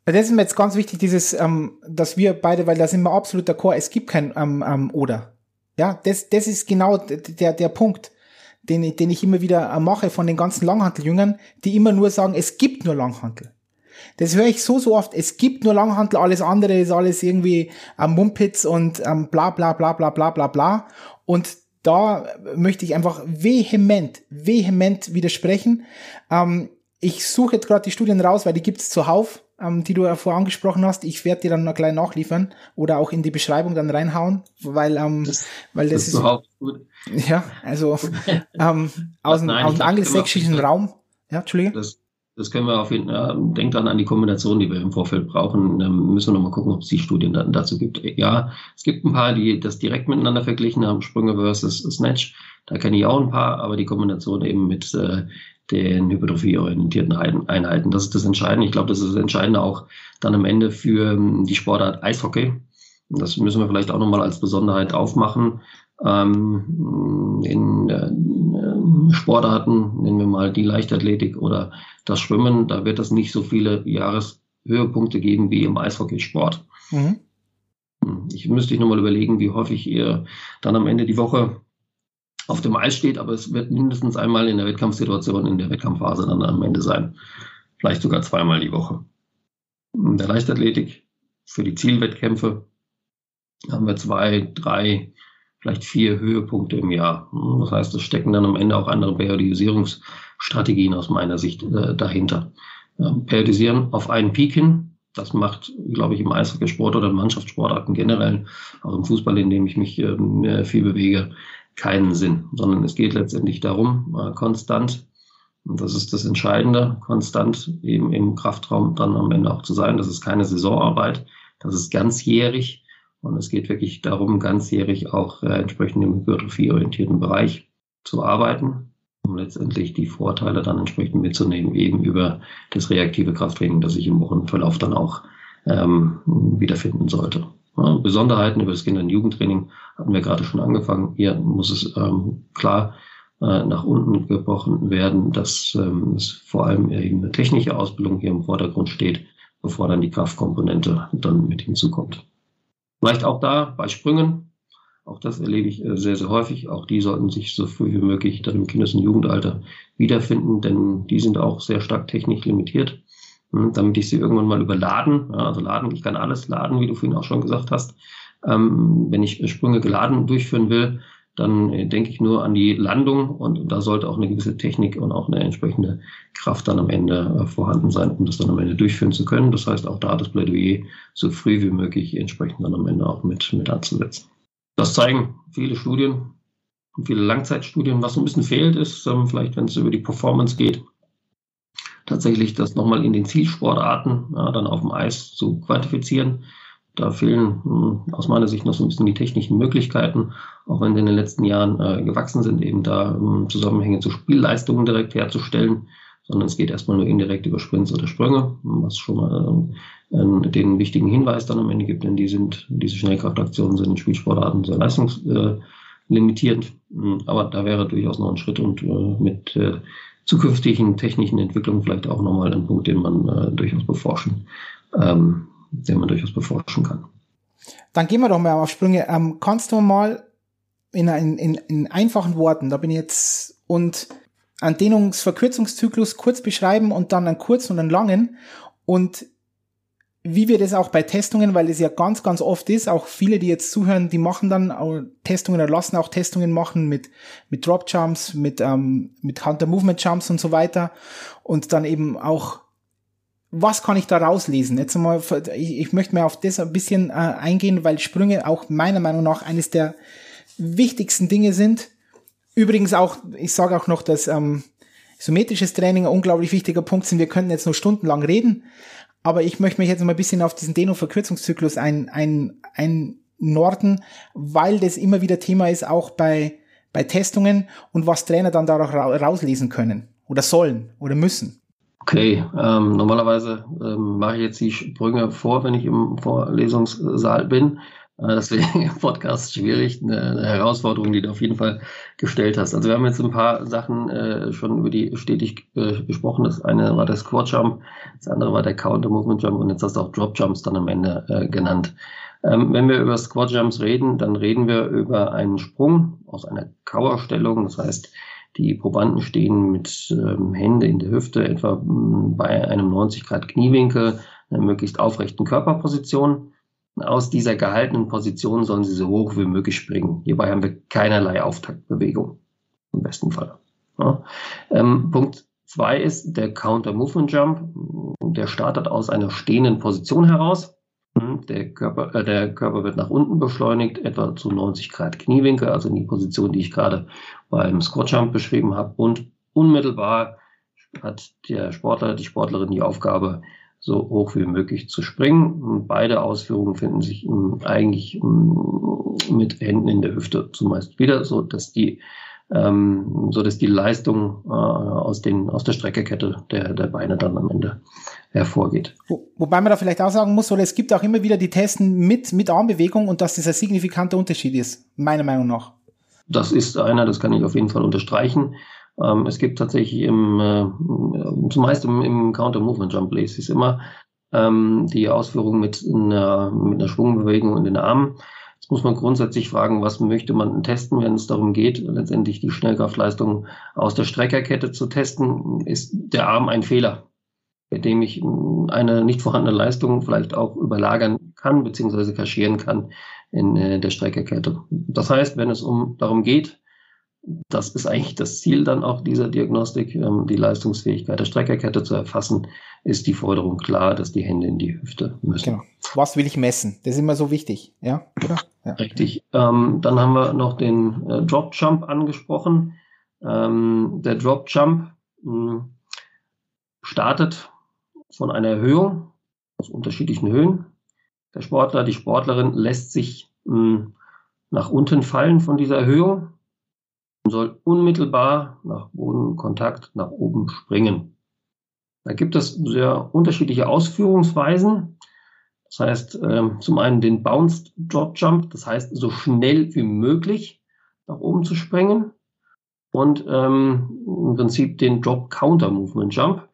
Das ist mir jetzt ganz wichtig, dieses, ähm, dass wir beide, weil da sind wir absolut d'accord, es gibt kein ähm, ähm, Oder. Ja, das, das ist genau der, der Punkt den, den ich immer wieder mache von den ganzen Langhanteljüngern, die immer nur sagen, es gibt nur Langhantel. Das höre ich so, so oft. Es gibt nur Langhantel, alles andere ist alles irgendwie am Mumpitz und ähm, bla bla bla bla bla bla bla. Und da möchte ich einfach vehement, vehement widersprechen. Ähm, ich suche jetzt gerade die Studien raus, weil die gibt's zuhauf. Ähm, die du ja vorher angesprochen hast. Ich werde dir dann noch gleich nachliefern oder auch in die Beschreibung dann reinhauen, weil, ähm, das, weil das, das ist, gut. Ja, also ähm, aus, dem, aus dem angelsächsischen Raum. Ja, Entschuldige.
Das, das können wir auf jeden Fall, äh, denkt dann an die Kombination, die wir im Vorfeld brauchen. Ähm, müssen wir nochmal gucken, ob es die Studien dazu gibt. Ja, es gibt ein paar, die das direkt miteinander verglichen haben, Sprünge versus Snatch. Da kenne ich auch ein paar, aber die Kombination eben mit äh, den hypertrophieorientierten Einheiten, das ist das Entscheidende. Ich glaube, das ist das Entscheidende auch dann am Ende für ähm, die Sportart Eishockey. Das müssen wir vielleicht auch nochmal als Besonderheit aufmachen. Ähm, in äh, Sportarten, nennen wir mal die Leichtathletik oder das Schwimmen, da wird es nicht so viele Jahreshöhepunkte geben wie im Eishockeysport. Mhm. Ich müsste ich nochmal überlegen, wie häufig ihr dann am Ende die Woche auf dem Eis steht, aber es wird mindestens einmal in der Wettkampfsituation, in der Wettkampfphase dann am Ende sein. Vielleicht sogar zweimal die Woche. In der Leichtathletik für die Zielwettkämpfe haben wir zwei, drei, vielleicht vier Höhepunkte im Jahr. Das heißt, es stecken dann am Ende auch andere Periodisierungsstrategien aus meiner Sicht äh, dahinter. Ähm, periodisieren auf einen Peak hin, das macht, glaube ich, im Eishockeysport oder in Mannschaftssportarten generell, auch im Fußball, in dem ich mich äh, viel bewege, keinen Sinn, sondern es geht letztendlich darum, äh, konstant, und das ist das Entscheidende, konstant eben im Kraftraum dann am Ende auch zu sein. Das ist keine Saisonarbeit, das ist ganzjährig und es geht wirklich darum, ganzjährig auch äh, entsprechend im hypertrophieorientierten Bereich zu arbeiten, um letztendlich die Vorteile dann entsprechend mitzunehmen, eben über das reaktive Krafttraining, das ich im Wochenverlauf dann auch ähm, wiederfinden sollte. Besonderheiten über das Kinder- und Jugendtraining hatten wir gerade schon angefangen. Hier muss es ähm, klar äh, nach unten gebrochen werden, dass ähm, es vor allem eben eine technische Ausbildung hier im Vordergrund steht, bevor dann die Kraftkomponente dann mit hinzukommt. Vielleicht auch da bei Sprüngen. Auch das erlebe ich äh, sehr, sehr häufig. Auch die sollten sich so früh wie möglich dann im Kindes- und Jugendalter wiederfinden, denn die sind auch sehr stark technisch limitiert. Hm, damit ich sie irgendwann mal überladen, also laden, ich kann alles laden, wie du vorhin auch schon gesagt hast. Ähm, wenn ich Sprünge geladen durchführen will, dann äh, denke ich nur an die Landung und da sollte auch eine gewisse Technik und auch eine entsprechende Kraft dann am Ende äh, vorhanden sein, um das dann am Ende durchführen zu können. Das heißt, auch da das Plädoyer so früh wie möglich entsprechend dann am Ende auch mit, mit anzusetzen. Das zeigen viele Studien, viele Langzeitstudien. Was ein bisschen fehlt, ist ähm, vielleicht, wenn es über die Performance geht, tatsächlich das nochmal in den Zielsportarten ja, dann auf dem Eis zu quantifizieren. Da fehlen mh, hm, aus meiner Sicht noch so ein bisschen die technischen Möglichkeiten, auch wenn sie in den letzten Jahren äh, gewachsen sind, eben da ähm, Zusammenhänge zu Spielleistungen direkt herzustellen, sondern es geht erstmal nur indirekt über Sprints oder Sprünge, was schon mal äh, den wichtigen Hinweis dann am Ende gibt, denn die sind, diese Schnellkraftaktionen sind in Spielsportarten sehr leistungslimitierend. Äh, Aber da wäre durchaus noch ein Schritt und äh, mit äh, zukünftigen technischen Entwicklungen vielleicht auch nochmal ein Punkt, den man äh, durchaus beforschen, ähm, den man durchaus beforschen kann.
Dann gehen wir doch mal auf Sprünge. Ähm, kannst du mal in, in, in, in einfachen Worten, da bin ich jetzt und einen Dehnungsverkürzungszyklus kurz beschreiben und dann einen kurzen und einen langen und wie wir das auch bei Testungen, weil es ja ganz, ganz oft ist, auch viele, die jetzt zuhören, die machen dann auch Testungen oder lassen auch Testungen machen mit, mit Drop Jumps, mit, ähm, mit Hunter Movement Jumps und so weiter. Und dann eben auch, was kann ich da rauslesen? Jetzt mal, ich, ich möchte mir auf das ein bisschen äh, eingehen, weil Sprünge auch meiner Meinung nach eines der wichtigsten Dinge sind. Übrigens auch, ich sage auch noch, dass ähm, isometrisches Training ein unglaublich wichtiger Punkt sind. Wir könnten jetzt nur stundenlang reden, aber ich möchte mich jetzt mal ein bisschen auf diesen Deno-Verkürzungszyklus ein, ein, ein Norden, weil das immer wieder Thema ist, auch bei, bei Testungen und was Trainer dann daraus rauslesen können oder sollen oder müssen.
Okay, ähm, normalerweise ähm, mache ich jetzt die Sprünge vor, wenn ich im Vorlesungssaal bin. Äh, deswegen im Podcast schwierig, eine, Herausforderung, die du auf jeden Fall gestellt hast. Also wir haben jetzt ein paar Sachen äh, schon über die stetig äh, besprochen. Das eine war der Squat Jump, das andere war der Counter Movement Jump und jetzt hast du auch Drop Jumps dann am Ende äh, genannt. Ähm, wenn wir über Squat Jumps reden, dann reden wir über einen Sprung aus einer Kauerstellung. Das heißt, die Probanden stehen mit ähm, Hände in der Hüfte etwa mm, bei einem 90 Grad Kniewinkel, einer möglichst aufrechten Körperposition aus dieser gehaltenen Position sollen sie so hoch wie möglich springen. Hierbei haben wir keinerlei Auftaktbewegung. Im besten Fall. Ja. Ähm, Punkt 2 ist der Counter Movement Jump. Der startet aus einer stehenden Position heraus. Der Körper, äh, der Körper wird nach unten beschleunigt, etwa zu 90 Grad Kniewinkel, also in die Position, die ich gerade beim Squat Jump beschrieben habe. Und unmittelbar hat der Sportler, die Sportlerin die Aufgabe, so hoch wie möglich zu springen. Und beide Ausführungen finden sich eigentlich mit Händen in der Hüfte zumeist wieder, so dass die ähm, so dass die Leistung äh, aus, den, aus der Streckekette der, der Beine dann am Ende hervorgeht.
Wo, wobei man da vielleicht auch sagen muss, oder es gibt auch immer wieder die Testen mit, mit Armbewegung und dass das ein signifikanter Unterschied ist, meiner Meinung nach.
Das ist einer, das kann ich auf jeden Fall unterstreichen. Ähm, es gibt tatsächlich im, äh, zumeist im, im Counter-Movement-Jump ist immer ähm, die Ausführung mit einer, mit einer Schwungbewegung in den Armen. Jetzt muss man grundsätzlich fragen, was möchte man testen, wenn es darum geht, letztendlich die Schnellkraftleistung aus der Streckerkette zu testen. Ist der Arm ein Fehler, bei dem ich eine nicht vorhandene Leistung vielleicht auch überlagern kann, beziehungsweise kaschieren kann in äh, der Streckerkette. Das heißt, wenn es um darum geht, das ist eigentlich das Ziel dann auch dieser Diagnostik, ähm, die Leistungsfähigkeit der Streckerkette zu erfassen, ist die Forderung klar, dass die Hände in die Hüfte müssen. Genau.
Was will ich messen? Das ist immer so wichtig, ja?
Oder? ja. Richtig. Ähm, dann haben wir noch den äh, Drop Jump angesprochen. Ähm, der Drop Jump mh, hm, startet von einer Erhöhung aus unterschiedlichen Höhen. Der Sportler, die Sportlerin lässt sich mh, hm, nach unten fallen von dieser Erhöhung soll unmittelbar nach Bodenkontakt nach oben springen. Da gibt es sehr unterschiedliche Ausführungsweisen. Das heißt, ähm, zum einen den Bounced Drop Jump, das heißt, so schnell wie möglich nach oben zu springen. Und ähm, im Prinzip den Drop Counter Movement Jump.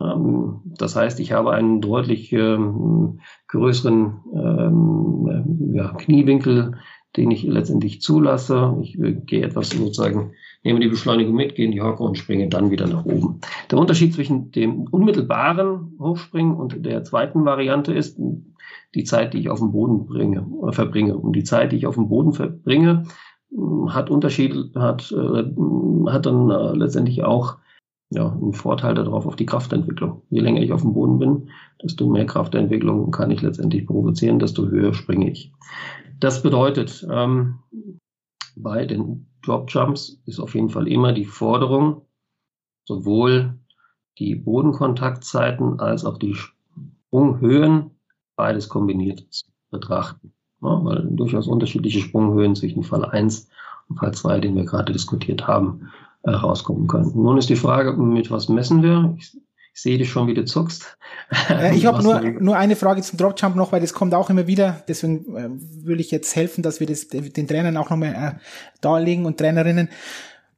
Ähm, das heißt, ich habe einen deutlich ähm, größeren ähm, ja, Kniewinkel, den ich letztendlich zulasse. Ich gehe etwas sozusagen, nehme die Beschleunigung mit, gehe in die Hocke und springe dann wieder nach oben. Der Unterschied zwischen dem unmittelbaren Hochspringen und der zweiten Variante ist die Zeit, die ich auf dem Boden bringe, äh, verbringe. Und die Zeit, die ich auf dem Boden verbringe, hat Unterschied, hat, äh, hat dann äh, letztendlich auch ja, einen Vorteil darauf auf die Kraftentwicklung. Je länger ich auf dem Boden bin, desto mehr Kraftentwicklung kann ich letztendlich provozieren, desto höher springe ich. Das bedeutet, ähm, bei den Drop Jumps ist auf jeden Fall immer die Forderung, sowohl die Bodenkontaktzeiten als auch die Sprunghöhen beides kombiniert zu betrachten. Ja, weil durchaus unterschiedliche Sprunghöhen zwischen Fall 1 und Fall 2, den wir gerade diskutiert haben, äh, rauskommen können. Nun ist die Frage, mit was messen wir? Ich ich sehe dich schon, wie du zuckst.
Äh, ich habe nur, nur eine Frage zum Dropjump noch, weil das kommt auch immer wieder. Deswegen äh, will ich jetzt helfen, dass wir das den Trainern auch nochmal äh, darlegen und Trainerinnen.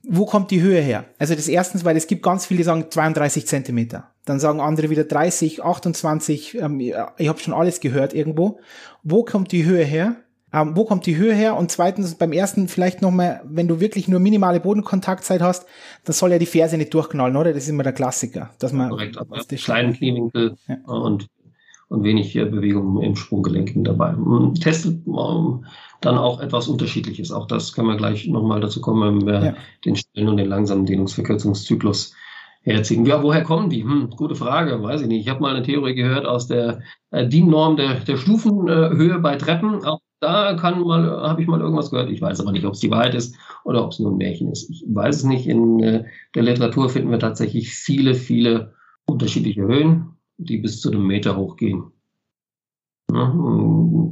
Wo kommt die Höhe her? Also das erstens, weil es gibt ganz viele, die sagen 32 Zentimeter. Dann sagen andere wieder 30, 28. Ähm, ich habe schon alles gehört irgendwo. Wo kommt die Höhe her? Ähm, wo kommt die Höhe her? Und zweitens, beim ersten vielleicht nochmal, wenn du wirklich nur minimale Bodenkontaktzeit hast, dann soll ja die Ferse nicht durchknallen, oder? Das ist immer der Klassiker. Dass man
Korrekt, aber kleinen Kniewinkel ja. und, und wenig Bewegung im Sprunggelenk mit dabei. Testet ähm, dann auch etwas Unterschiedliches. Auch das können wir gleich nochmal dazu kommen, wenn wir ja. den schnellen und den langsamen Dehnungsverkürzungszyklus herziehen. Ja, woher kommen die? Hm, gute Frage, weiß ich nicht. Ich habe mal eine Theorie gehört aus der äh, DIN-Norm der, der Stufenhöhe bei Treppen. Auch da kann mal, habe ich mal irgendwas gehört. Ich weiß aber nicht, ob es die Wahrheit ist oder ob es nur ein Märchen ist. Ich weiß es nicht. In äh, der Literatur finden wir tatsächlich viele, viele unterschiedliche Höhen, die bis zu einem Meter hochgehen.
Ja,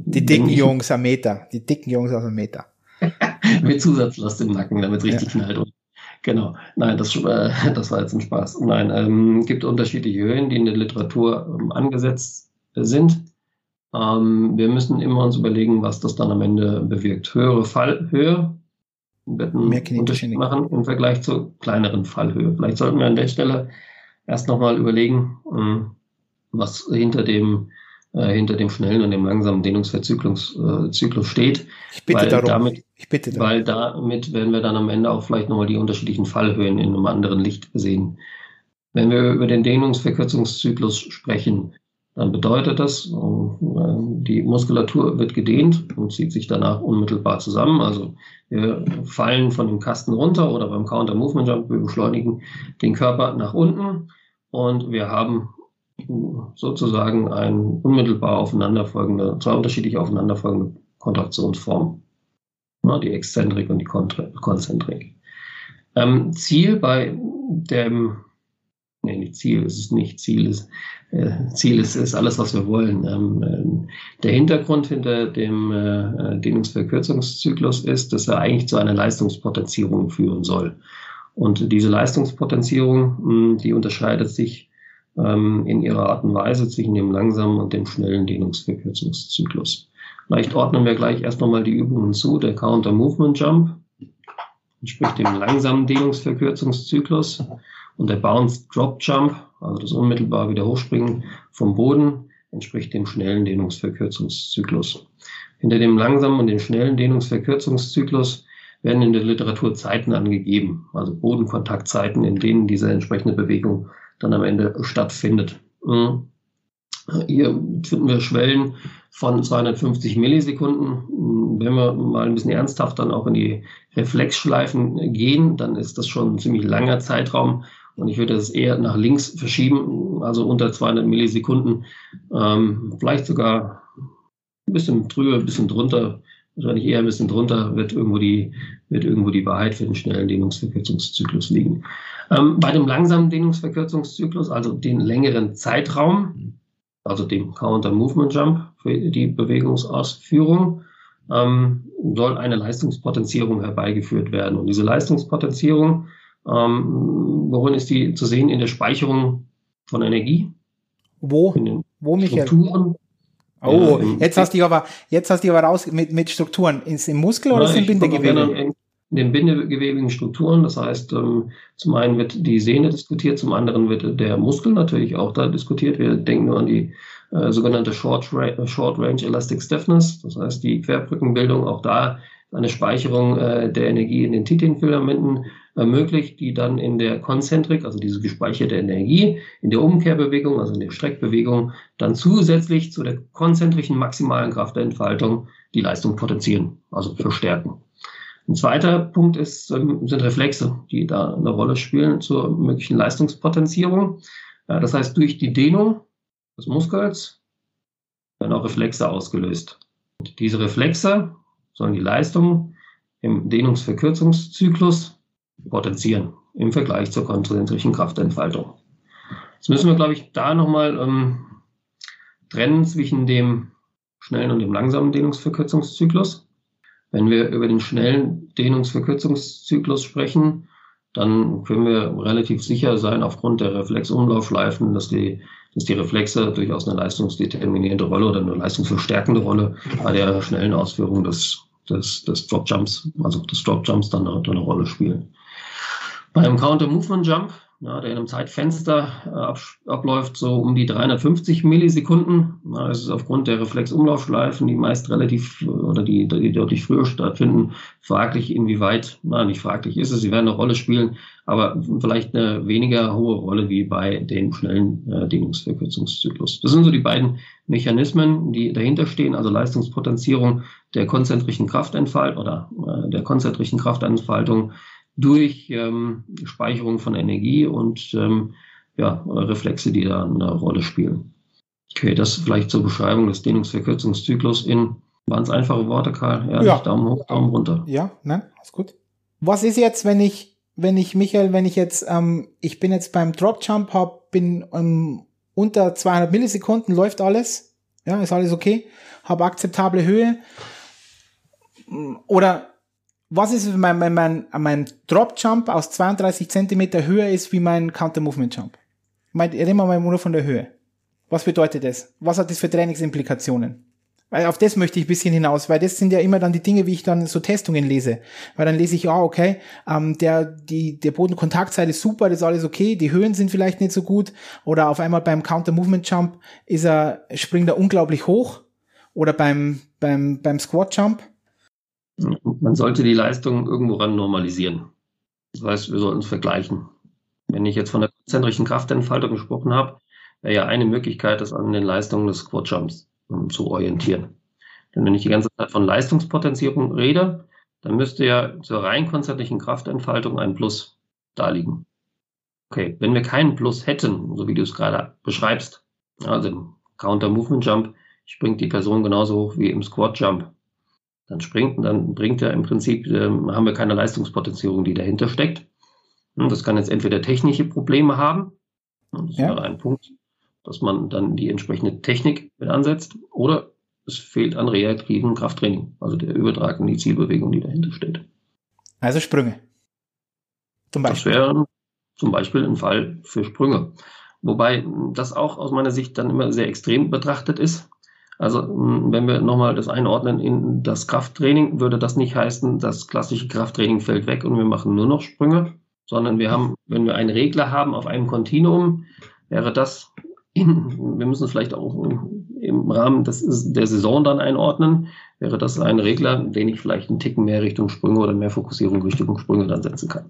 die dicken ich, Jungs am Meter. Die dicken Jungs aus einem Meter.
mit Zusatzlast im Nacken, damit es richtig ja. knallt. Genau. Nein, das, äh, das war jetzt ein Spaß. Nein, ähm, gibt unterschiedliche Höhen, die in der Literatur ähm, angesetzt sind. Ähm, wir müssen immer uns überlegen, was das dann am Ende bewirkt. Höhere Fallhöhe wird einen Unterschied machen im Vergleich zur kleineren Fallhöhe. Vielleicht sollten wir an der Stelle erst nochmal überlegen, ähm, was hinter dem äh, hinter dem schnellen und dem langsamen Dehnungsverzyklungszyklus äh, steht.
Ich bitte darum. Damit,
ich bitte darum. Weil damit werden wir dann am Ende auch vielleicht nochmal die unterschiedlichen Fallhöhen in einem anderen Licht sehen. Wenn wir über den Dehnungsverkürzungszyklus sprechen, dann bedeutet das, äh, die Muskulatur wird gedehnt und zieht sich danach unmittelbar zusammen. Also wir fallen von dem Kasten runter oder beim Counter Movement Jump, wir beschleunigen den Körper nach unten und wir haben sozusagen ein unmittelbar aufeinanderfolgende, zwei unterschiedlich aufeinanderfolgende Kontraktionsformen. die Exzentrik und die Konzentrik. Ähm, Ziel bei dem nee, nicht Ziel ist es nicht. Ziel ist, Ziel ist, ist alles, was wir wollen. Ähm, äh, der Hintergrund hinter dem äh, Dehnungsverkürzungszyklus ist, dass er eigentlich zu einer Leistungspotenzierung führen soll. Und diese Leistungspotenzierung, mh, hm, die unterscheidet sich ähm, in ihrer Art und Weise zwischen dem langsamen und dem schnellen Dehnungsverkürzungszyklus. Vielleicht ordnen wir gleich erst nochmal die Übungen zu. Der Counter Movement Jump entspricht dem langsamen Dehnungsverkürzungszyklus. Und der Bounce Drop Jump, also das unmittelbar wieder Hochspringen vom Boden, entspricht dem schnellen Dehnungsverkürzungszyklus. Hinter dem langsamen und dem schnellen Dehnungsverkürzungszyklus werden in der Literatur Zeiten angegeben, also Bodenkontaktzeiten, in denen diese entsprechende Bewegung dann am Ende stattfindet. Mhm. Hier finden wir Schwellen von 250 Millisekunden. Wenn wir mal ein bisschen ernsthaft dann auch in die Reflexschleifen gehen, dann ist das schon ein ziemlich langer Zeitraum, und ich würde es eher nach links verschieben, also unter 200 Millisekunden, ähm, vielleicht sogar ein bisschen drüber, ein bisschen drunter, wahrscheinlich eher ein bisschen drunter, wird irgendwo die, wird irgendwo die Wahrheit für den schnellen Dehnungsverkürzungszyklus liegen. Ähm, bei dem langsamen Dehnungsverkürzungszyklus, also den längeren Zeitraum, also dem Counter Movement Jump für die Bewegungsausführung, ähm, soll eine Leistungspotenzierung herbeigeführt werden. Und diese Leistungspotenzierung ähm, worin ist die zu sehen? In der Speicherung von Energie.
Wo? In den Wo, Michael? Strukturen. Oh, ja, jetzt hast du aber, jetzt hast du aber raus mit, mit Strukturen. Ist im Muskel oder ist im Bindegewebe?
In den bindegewebigen Strukturen. Das heißt, ähm, zum einen wird die Sehne diskutiert, zum anderen wird der Muskel natürlich auch da diskutiert. Wir denken nur an die äh, sogenannte Short, Short Range Elastic Stiffness, das heißt die Querbrückenbildung. Auch da eine Speicherung äh, der Energie in den Titinfilamenten ermöglicht, die dann in der Konzentrik, also diese gespeicherte Energie, in der Umkehrbewegung, also in der Streckbewegung, dann zusätzlich zu der konzentrischen maximalen Kraft der Entfaltung die Leistung potenzieren, also verstärken. Ein zweiter Punkt ist, ähm, sind Reflexe, die da eine Rolle spielen zur möglichen Leistungspotenzierung. Das heißt, durch die Dehnung des Muskels werden auch Reflexe ausgelöst. Und diese Reflexe sollen die Leistung im Dehnungsverkürzungszyklus potenzieren im Vergleich zur konzentrischen Kraftentfaltung. Jetzt müssen wir, glaube ich, da nochmal ähm, trennen zwischen dem schnellen und dem langsamen Dehnungsverkürzungszyklus. Wenn wir über den schnellen Dehnungsverkürzungszyklus sprechen, dann können wir relativ sicher sein, aufgrund der Reflexumlaufschleifen, dass die, dass die Reflexe durchaus eine leistungsdeterminierende Rolle oder eine leistungsverstärkende Rolle bei der schnellen Ausführung des, des, des Drop also des Drop Jumps dann eine Rolle spielen. Beim Counter Movement Jump, ja, der in einem Zeitfenster äh, ab, abläuft, so um die 350 Millisekunden. Ja, das ist aufgrund der Reflexumlaufschleifen, die meist relativ oder die, die deutlich früher stattfinden, fraglich, inwieweit, na, nicht fraglich ist es, sie werden eine Rolle spielen, aber vielleicht eine weniger hohe Rolle wie bei dem schnellen äh, Dehnungsverkürzungszyklus. Das sind so die beiden Mechanismen, die dahinter stehen, also Leistungspotenzierung der konzentrischen Kraftentfalt oder äh, der konzentrischen Kraftentfaltung durch ähm, Speicherung von Energie und ähm, ja, Reflexe, die da eine Rolle spielen. Okay, das vielleicht zur Beschreibung des Dehnungsverkürzungszyklus in ganz einfache Worte, Karl.
Ja, ja. Daumen hoch, Daumen runter. Ja, nein, ist gut. Was ist jetzt, wenn ich, wenn ich, Michael, wenn ich jetzt, ähm, ich bin jetzt beim Drop Jump, hab, bin ähm, unter 200 Millisekunden, läuft alles, ja, ist alles okay, habe akzeptable Höhe oder was ist, wenn mein, mein, mein Drop Jump aus 32 Zentimeter höher ist wie mein Counter Movement Jump? Ich meine, reden wir mal nur von der Höhe. Was bedeutet das? Was hat das für Trainingsimplikationen? Weil auf das möchte ich ein bisschen hinaus, weil das sind ja immer dann die Dinge, wie ich dann so Testungen lese. Weil dann lese ich, ah, okay, ähm, der, die, der Bodenkontaktzeit ist super, das ist alles okay, die Höhen sind vielleicht nicht so gut. Oder auf einmal beim Counter Movement Jump ist er, springt er unglaublich hoch. Oder beim, beim, beim Squat Jump
man sollte die Leistung irgendwo ran normalisieren. Das heißt, wir sollten es vergleichen. Wenn ich jetzt von der konzentrischen Kraftentfaltung gesprochen habe, wäre ja eine Möglichkeit, das an den Leistungen des Squat Jumps um, zu orientieren. Denn wenn ich die ganze Zeit von Leistungspotenzierung rede, dann müsste ja zur rein konzertlichen Kraftentfaltung ein Plus da liegen. Okay, wenn wir keinen Plus hätten, so wie du es gerade beschreibst, also im Counter Movement Jump springt die Person genauso hoch wie im Squat Jump, dann springt, dann bringt er im Prinzip, äh, haben wir keine Leistungspotenzierung, die dahinter steckt. Und das kann jetzt entweder technische Probleme haben, das ja. wäre ein Punkt, dass man dann die entsprechende Technik mit ansetzt, oder es fehlt an reaktivem Krafttraining, also der Übertrag in die Zielbewegung, die dahinter steht.
Also Sprünge.
Zum Beispiel. Das wäre zum Beispiel ein Fall für Sprünge. Wobei das auch aus meiner Sicht dann immer sehr extrem betrachtet ist. Also wenn wir nochmal das einordnen in das Krafttraining, würde das nicht heißen, das klassische Krafttraining fällt weg und wir machen nur noch Sprünge, sondern wir haben, wenn wir einen Regler haben auf einem Kontinuum, wäre das in, wir müssen es vielleicht auch im Rahmen des, der Saison dann einordnen, wäre das ein Regler, den ich vielleicht einen Ticken mehr Richtung Sprünge oder mehr Fokussierung Richtung Sprünge dann setzen kann.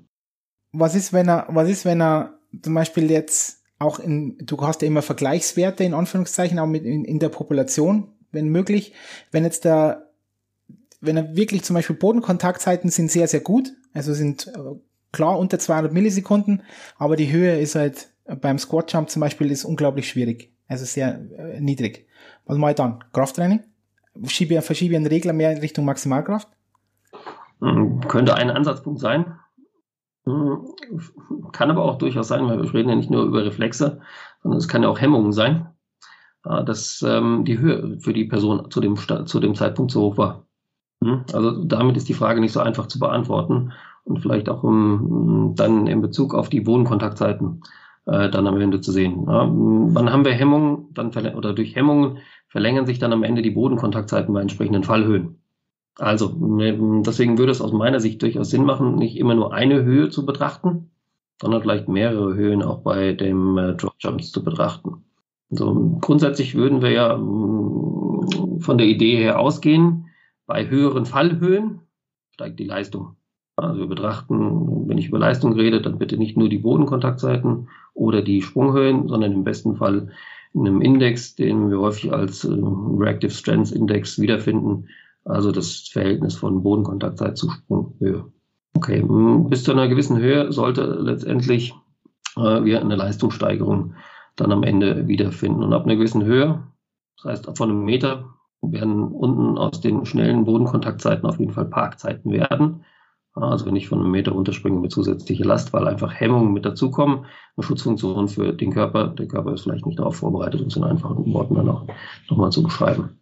Was ist, wenn er, was ist, wenn er zum Beispiel jetzt auch in, du hast ja immer Vergleichswerte in Anführungszeichen, auch mit in, in der Population, wenn möglich. Wenn jetzt der, wenn er wirklich zum Beispiel Bodenkontaktzeiten sind sehr, sehr gut, also sind äh, klar unter 200 Millisekunden, aber die Höhe ist halt beim Squat Jump zum Beispiel ist unglaublich schwierig, also sehr äh, niedrig. Was mache ich dann? Krafttraining? Schiebe, verschiebe ich einen Regler mehr in Richtung Maximalkraft?
Hm, könnte ein Ansatzpunkt sein. Hm, kann aber auch durchaus sein, weil wir reden ja nicht nur über Reflexe, sondern es kann ja auch Hemmungen sein, äh, dass ähm, die Höhe für die Person zu dem, zu dem Zeitpunkt so hoch war. Hm, also damit ist die Frage nicht so einfach zu beantworten und vielleicht auch um, dann in Bezug auf die Bodenkontaktzeiten äh, dann am Ende zu sehen. Ja, wann haben wir Hemmungen, dann oder durch Hemmungen verlängern sich dann am Ende die Bodenkontaktzeiten bei entsprechenden Fallhöhen. Also deswegen würde es aus meiner Sicht durchaus Sinn machen, nicht immer nur eine Höhe zu betrachten, sondern vielleicht mehrere Höhen auch bei dem äh, Drop Jumps zu betrachten. Also grundsätzlich würden wir ja mh, von der Idee her ausgehen, bei höheren Fallhöhen steigt die Leistung. Also wir betrachten, wenn ich über Leistung rede, dann bitte nicht nur die Bodenkontaktseiten oder die Sprunghöhen, sondern im besten Fall in einem Index, den wir häufig als äh, Reactive Strength Index wiederfinden, also das Verhältnis von Bodenkontaktzeit zu Sprunghöhe. Okay, bis zu einer gewissen Höhe sollte letztendlich äh, wir eine Leistungssteigerung dann am Ende wiederfinden. Und ab einer gewissen Höhe, das heißt von einem Meter, werden unten aus den schnellen Bodenkontaktzeiten auf jeden Fall Parkzeiten werden. Also wenn ich von einem Meter runterspringe mit zusätzlicher Last, weil einfach Hemmungen mit dazukommen, eine Schutzfunktion für den Körper. Der Körper ist vielleicht nicht darauf vorbereitet, es in einfachen Worten dann auch nochmal zu beschreiben.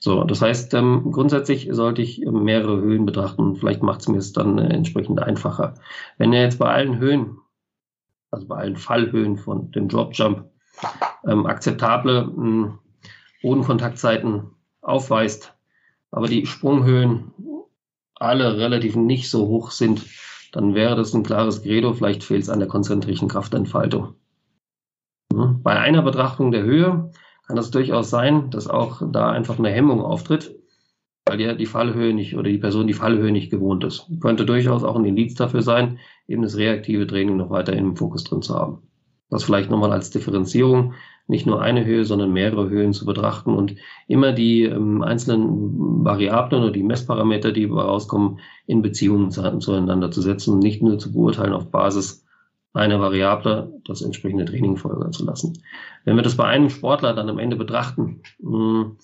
So, das heißt, ähm, grundsätzlich sollte ich mehrere Höhen betrachten. Vielleicht macht es mir es dann äh, entsprechend einfacher. Wenn er jetzt bei allen Höhen, also bei allen Fallhöhen von dem Drop Jump, ähm, akzeptable ähm, Bodenkontaktzeiten aufweist, aber die Sprunghöhen alle relativ nicht so hoch sind, dann wäre das ein klares Credo. Vielleicht fehlt es an der konzentrischen Kraftentfaltung. Bei einer Betrachtung der Höhe kann es durchaus sein, dass auch da einfach eine Hemmung auftritt, weil ja die Fallhöhe nicht oder die Person die Fallhöhe nicht gewohnt ist. Könnte durchaus auch ein Indiz dafür sein, eben das reaktive Training noch weiter im Fokus drin zu haben. Das vielleicht nochmal als Differenzierung nicht nur eine Höhe, sondern mehrere Höhen zu betrachten und immer die ähm, einzelnen Variablen oder die Messparameter, die rauskommen, in Beziehungen zueinander zu setzen und nicht nur zu beurteilen auf Basis einer Variable das entsprechende Training folgen zu lassen. Wenn wir das bei einem Sportler dann am Ende betrachten, hm,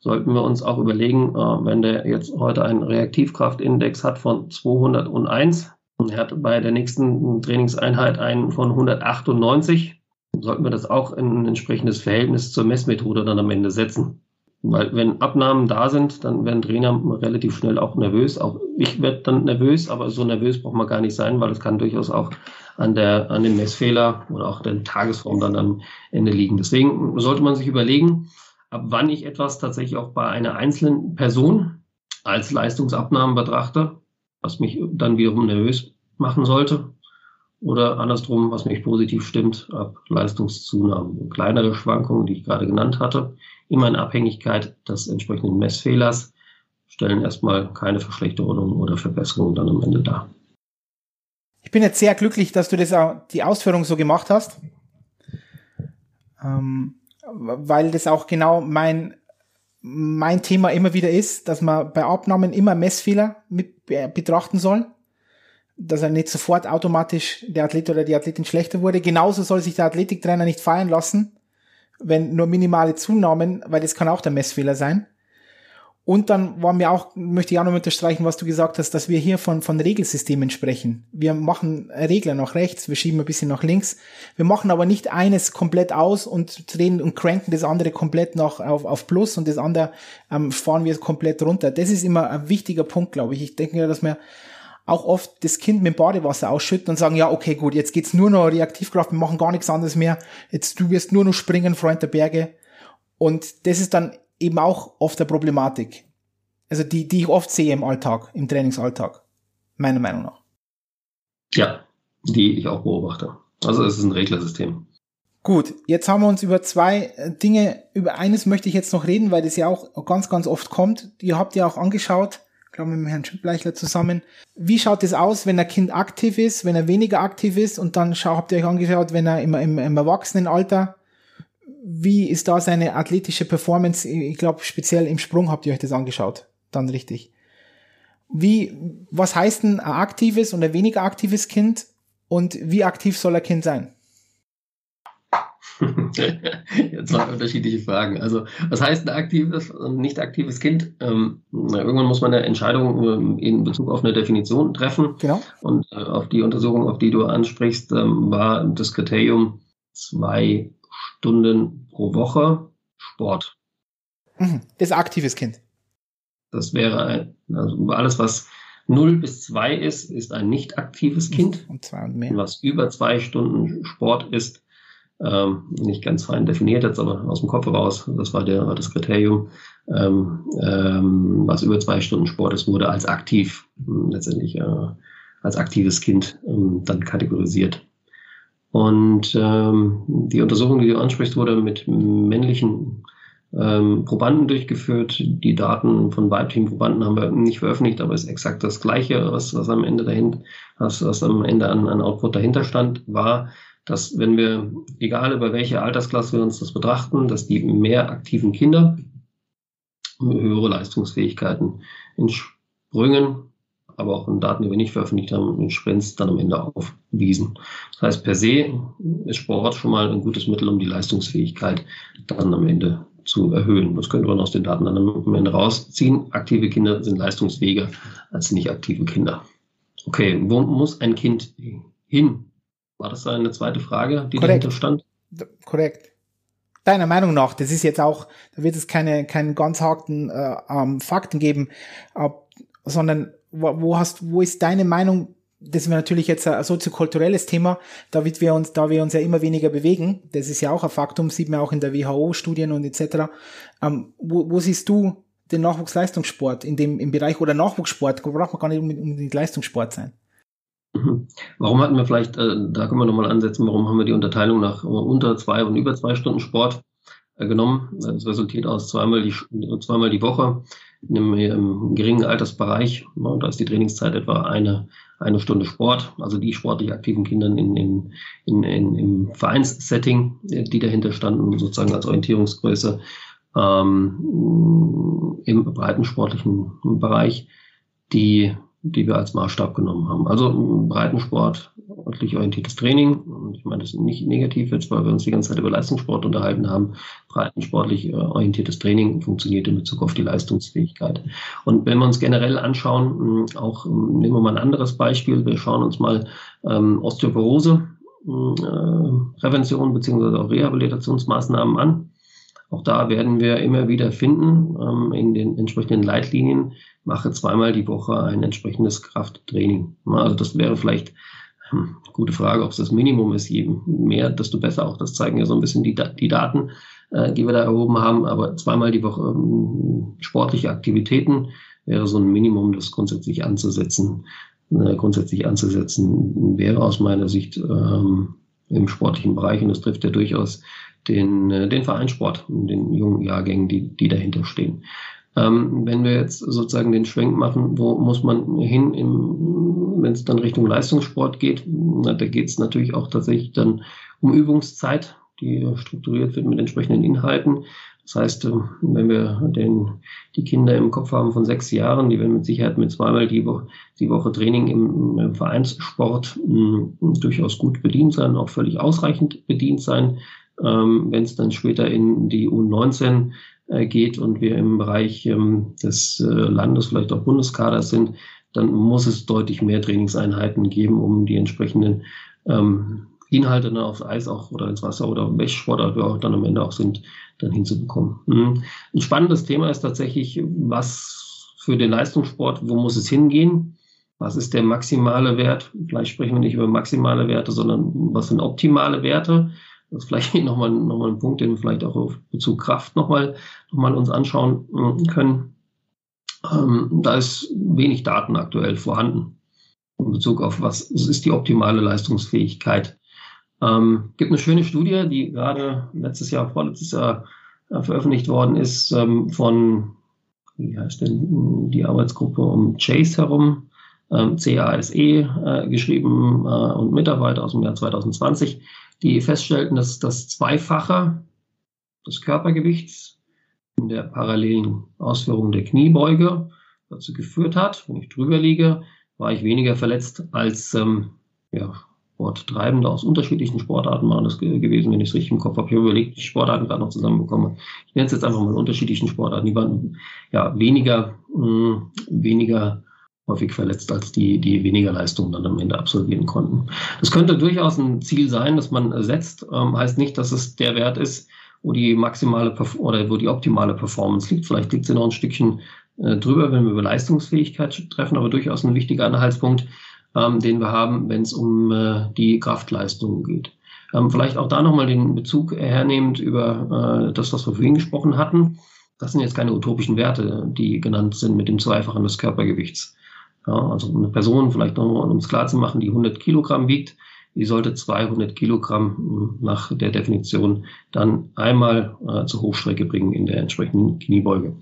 sollten wir uns auch überlegen, äh, wenn der jetzt heute einen Reaktivkraftindex hat von 201 und er hat bei der nächsten Trainingseinheit einen von 198, sollten wir das auch in ein entsprechendes Verhältnis zur Messmethode dann am Ende setzen. Weil wenn Abnahmen da sind, dann werden Trainer relativ schnell auch nervös. Auch ich werde dann nervös, aber so nervös braucht man gar nicht sein, weil es kann durchaus auch an der, an dem Messfehler oder auch der Tagesform dann am Ende liegen. Deswegen sollte man sich überlegen, ab wann ich etwas tatsächlich auch bei einer einzelnen Person als Leistungsabnahmen betrachte, was mich dann wiederum nervös machen sollte oder andersrum, was mich positiv stimmt, ab Leistungszunahmen. Kleinere Schwankungen, die ich gerade genannt hatte, immer in Abhängigkeit des entsprechenden Messfehlers, stellen erstmal keine Verschlechterung oder Verbesserung dann am Ende dar.
Ich bin jetzt sehr glücklich, dass du das auch, die Ausführung so gemacht hast. ähm, weil das auch genau mein, mein Thema immer wieder ist, dass man bei Abnahmen immer Messfehler mit betrachten soll, dass er nicht sofort automatisch der Athlet oder die Athletin schlechter wurde. Genauso soll sich der Athletiktrainer nicht feiern lassen, wenn nur minimale Zunahmen, weil das kann auch der Messfehler sein. Und dann war mir auch, möchte ich auch noch unterstreichen, was du gesagt hast, dass wir hier von, von Regelsystemen sprechen. Wir machen Regler nach rechts, wir schieben ein bisschen nach links. Wir machen aber nicht eines komplett aus und drehen und cranken das andere komplett noch auf, auf Plus und das andere ähm, fahren wir komplett runter. Das ist immer ein wichtiger Punkt, glaube ich. Ich denke dass wir auch oft das Kind mit Badewasser ausschütten und sagen, ja, okay, gut, jetzt geht's nur noch Reaktivkraft, wir machen gar nichts anderes mehr. Jetzt, du wirst nur noch springen, Freund der Berge. Und das ist dann eben auch oft eine Problematik. Also die, die ich oft sehe im Alltag, im Trainingsalltag. Meiner Meinung nach.
Ja, die ich auch beobachte. Also es ist ein Reglersystem.
Gut, jetzt haben wir uns über zwei äh, Dinge, über eines möchte ich jetzt noch reden, weil das ja auch ganz, ganz oft kommt. Ihr habt ja auch angeschaut, glaube mit Herrn Schildbleichler zusammen. Wie schaut es aus, wenn ein Kind aktiv ist, wenn er weniger aktiv ist und dann schau, habt ihr euch angeschaut, wenn er im, im, im Erwachsenenalter wie ist da seine athletische Performance? Ich glaube, speziell im Sprung habt ihr euch das angeschaut. Dann richtig. Wie, was heißt denn ein aktives und ein weniger aktives Kind? Und wie aktiv soll ein Kind sein?
Jetzt zwei unterschiedliche Fragen. Also, was heißt ein aktives und nicht aktives Kind? Ähm, irgendwann muss man eine Entscheidung ähm, in Bezug auf eine Definition treffen.
Genau.
Und äh, auf die Untersuchung, auf die du ansprichst, ähm, war das Kriterium zwei Stunden pro Woche Sport.
Mhm. Das ist aktives Kind.
Das wäre ein, also alles, was 0 bis 2 ist, ist ein nicht aktives mhm. Kind.
Und zwei und mehr.
Was über zwei Stunden Sport ist, ähm, nicht ganz fein definiert jetzt, aber aus dem Kopf raus, das war, der, war das Kriterium, ähm, ähm, was über zwei Stunden Sport ist, wurde als aktiv letztendlich äh, als aktives Kind ähm, dann kategorisiert. Und ähm, die Untersuchung, die du ansprichst, wurde mit männlichen ähm, Probanden durchgeführt. Die Daten von weiblichen Probanden haben wir nicht veröffentlicht, aber es ist exakt das Gleiche, was, was am Ende dahin, was, was am Ende an, an Output dahinter stand, war, dass wenn wir, egal über welche Altersklasse wir uns das betrachten, dass die mehr aktiven Kinder höhere Leistungsfähigkeiten in Sprüngen aber auch in Daten, die wir nicht veröffentlicht haben, in Sprints dann am Ende aufwiesen. Das heißt, per se ist Sport schon mal ein gutes Mittel, um die Leistungsfähigkeit dann am Ende zu erhöhen. Das könnte man aus den Daten dann am Ende rausziehen. Aktive Kinder sind leistungsfähiger als nicht aktive Kinder. Okay, wo muss ein Kind hin? War das eine zweite Frage, die Korrekt. dahinter stand?
Korrekt. Deiner Meinung nach, das ist jetzt auch, da wird es keine, keinen ganz harten äh, ähm, Fakten geben, äh, sondern wo, wo hast, wo ist deine Meinung? Das wäre natürlich jetzt ein soziokulturelles Thema, da wir uns, da wir uns ja immer weniger bewegen. Das ist ja auch ein Faktum, sieht man auch in der WHO-Studien und etc. Ähm, wo, wo siehst du den Nachwuchsleistungssport in dem, im Bereich oder Nachwuchssport? Braucht man gar nicht unbedingt Leistungssport sein.
Mhm. Warum hatten wir vielleicht, äh, da können wir nochmal ansetzen, warum haben wir die Unterteilung nach unter zwei und über zwei Stunden Sport äh, genommen? Das resultiert aus zweimal die, zweimal die Woche in einem, im geringen Altersbereich. Ne, da ist die Trainingszeit etwa eine, eine Stunde Sport. Also die sportlich aktiven Kinder in, in, in, in, im Vereinssetting, die dahinter standen, sozusagen als Orientierungsgröße ähm, im breitensportlichen Bereich, die die wir als Maßstab genommen haben. Also Breitensport, ordentlich orientiertes Training. Und ich meine, das ist nicht negativ jetzt, weil wir uns die ganze Zeit über Leistungssport unterhalten haben. Breitensportlich äh, orientiertes Training funktioniert in Bezug auf die Leistungsfähigkeit. Und wenn wir uns generell anschauen, auch nehmen wir mal ein anderes Beispiel. Wir schauen uns mal ähm, Osteoporose, äh, Prävention beziehungsweise auch Rehabilitationsmaßnahmen an. Auch da werden wir immer wieder finden ähm, in den entsprechenden Leitlinien, mache zweimal die Woche ein entsprechendes Krafttraining. Also das wäre vielleicht hm, gute Frage, ob es das Minimum ist. Je mehr, desto besser. Auch das zeigen ja so ein bisschen die, die Daten, äh, die wir da erhoben haben. Aber zweimal die Woche ähm, sportliche Aktivitäten wäre so ein Minimum, das grundsätzlich anzusetzen. Äh, grundsätzlich anzusetzen wäre aus meiner Sicht ähm, im sportlichen Bereich und das trifft ja durchaus den, äh, den Vereinssport, den jungen Jahrgängen, die, die dahinter stehen. Ähm, wenn wir jetzt sozusagen den Schwenk machen, wo muss man hin, wenn es dann Richtung Leistungssport geht, na, da geht es natürlich auch tatsächlich dann um Übungszeit, die strukturiert wird mit entsprechenden Inhalten. Das heißt, äh, wenn wir den, die Kinder im Kopf haben von sechs Jahren, die werden mit Sicherheit mit zweimal die Woche, die Woche Training im, im Vereinssport mh, hm, durchaus gut bedient sein, auch völlig ausreichend bedient sein. Ähm, wenn es dann später in die U19 äh, geht und wir im Bereich ähm, des äh, Landes, vielleicht auch Bundeskaders sind, dann muss es deutlich mehr Trainingseinheiten geben, um die entsprechenden ähm, Inhalte dann aufs Eis auch oder ins Wasser oder welche Sportart wir auch dann am Ende auch sind, dann hinzubekommen. Mhm. Ein spannendes Thema ist tatsächlich, was für den Leistungssport, wo muss es hingehen? Was ist der maximale Wert? Vielleicht sprechen wir nicht über maximale Werte, sondern was sind optimale Werte? Das ist vielleicht nochmal noch mal ein Punkt, den wir vielleicht auch auf Bezug Kraft nochmal noch mal uns anschauen äh, können. Ähm, da ist wenig Daten aktuell vorhanden in Bezug auf was ist die optimale Leistungsfähigkeit ähm, gibt eine schöne Studie, die gerade letztes Jahr, vorletztes Jahr äh, veröffentlicht worden ist, ähm, von, wie heißt denn die Arbeitsgruppe um Chase herum, ähm, CASE äh, geschrieben äh, und Mitarbeiter aus dem Jahr 2020, die feststellten, dass das Zweifache des Körpergewichts in der parallelen Ausführung der Kniebeuge dazu geführt hat, wenn ich drüber liege, war ich weniger verletzt als ähm, ja, Sporttreibende aus unterschiedlichen Sportarten waren das gewesen, wenn ich es richtig im Kopf habe. Ich habe überlegt, die Sportarten gerade noch zusammenbekomme. Ich nenne es jetzt einfach mal unterschiedlichen Sportarten. Die waren ja weniger, mh, hm, weniger häufig verletzt als die, die weniger Leistungen dann am Ende absolvieren konnten. Das könnte durchaus ein Ziel sein, das man setzt. Ähm, heißt nicht, dass es der Wert ist, wo die maximale oder wo die optimale Performance liegt. Vielleicht liegt sie noch ein Stückchen äh, drüber, wenn wir über Leistungsfähigkeit treffen, aber durchaus ein wichtiger Anhaltspunkt, ähm, den wir haben, wenn es um äh, die Kraftleistung geht. Ähm, vielleicht auch da nochmal den Bezug hernehmend über äh, das, was wir vorhin gesprochen hatten. Das sind jetzt keine utopischen Werte, die genannt sind mit dem Zweifachen des Körpergewichts. Ja, also eine Person, vielleicht nochmal, um es klar zu machen, die 100 Kilogramm wiegt, die sollte 200 Kilogramm äh, nach der Definition dann einmal äh, zur Hochstrecke bringen in der entsprechenden Kniebeuge.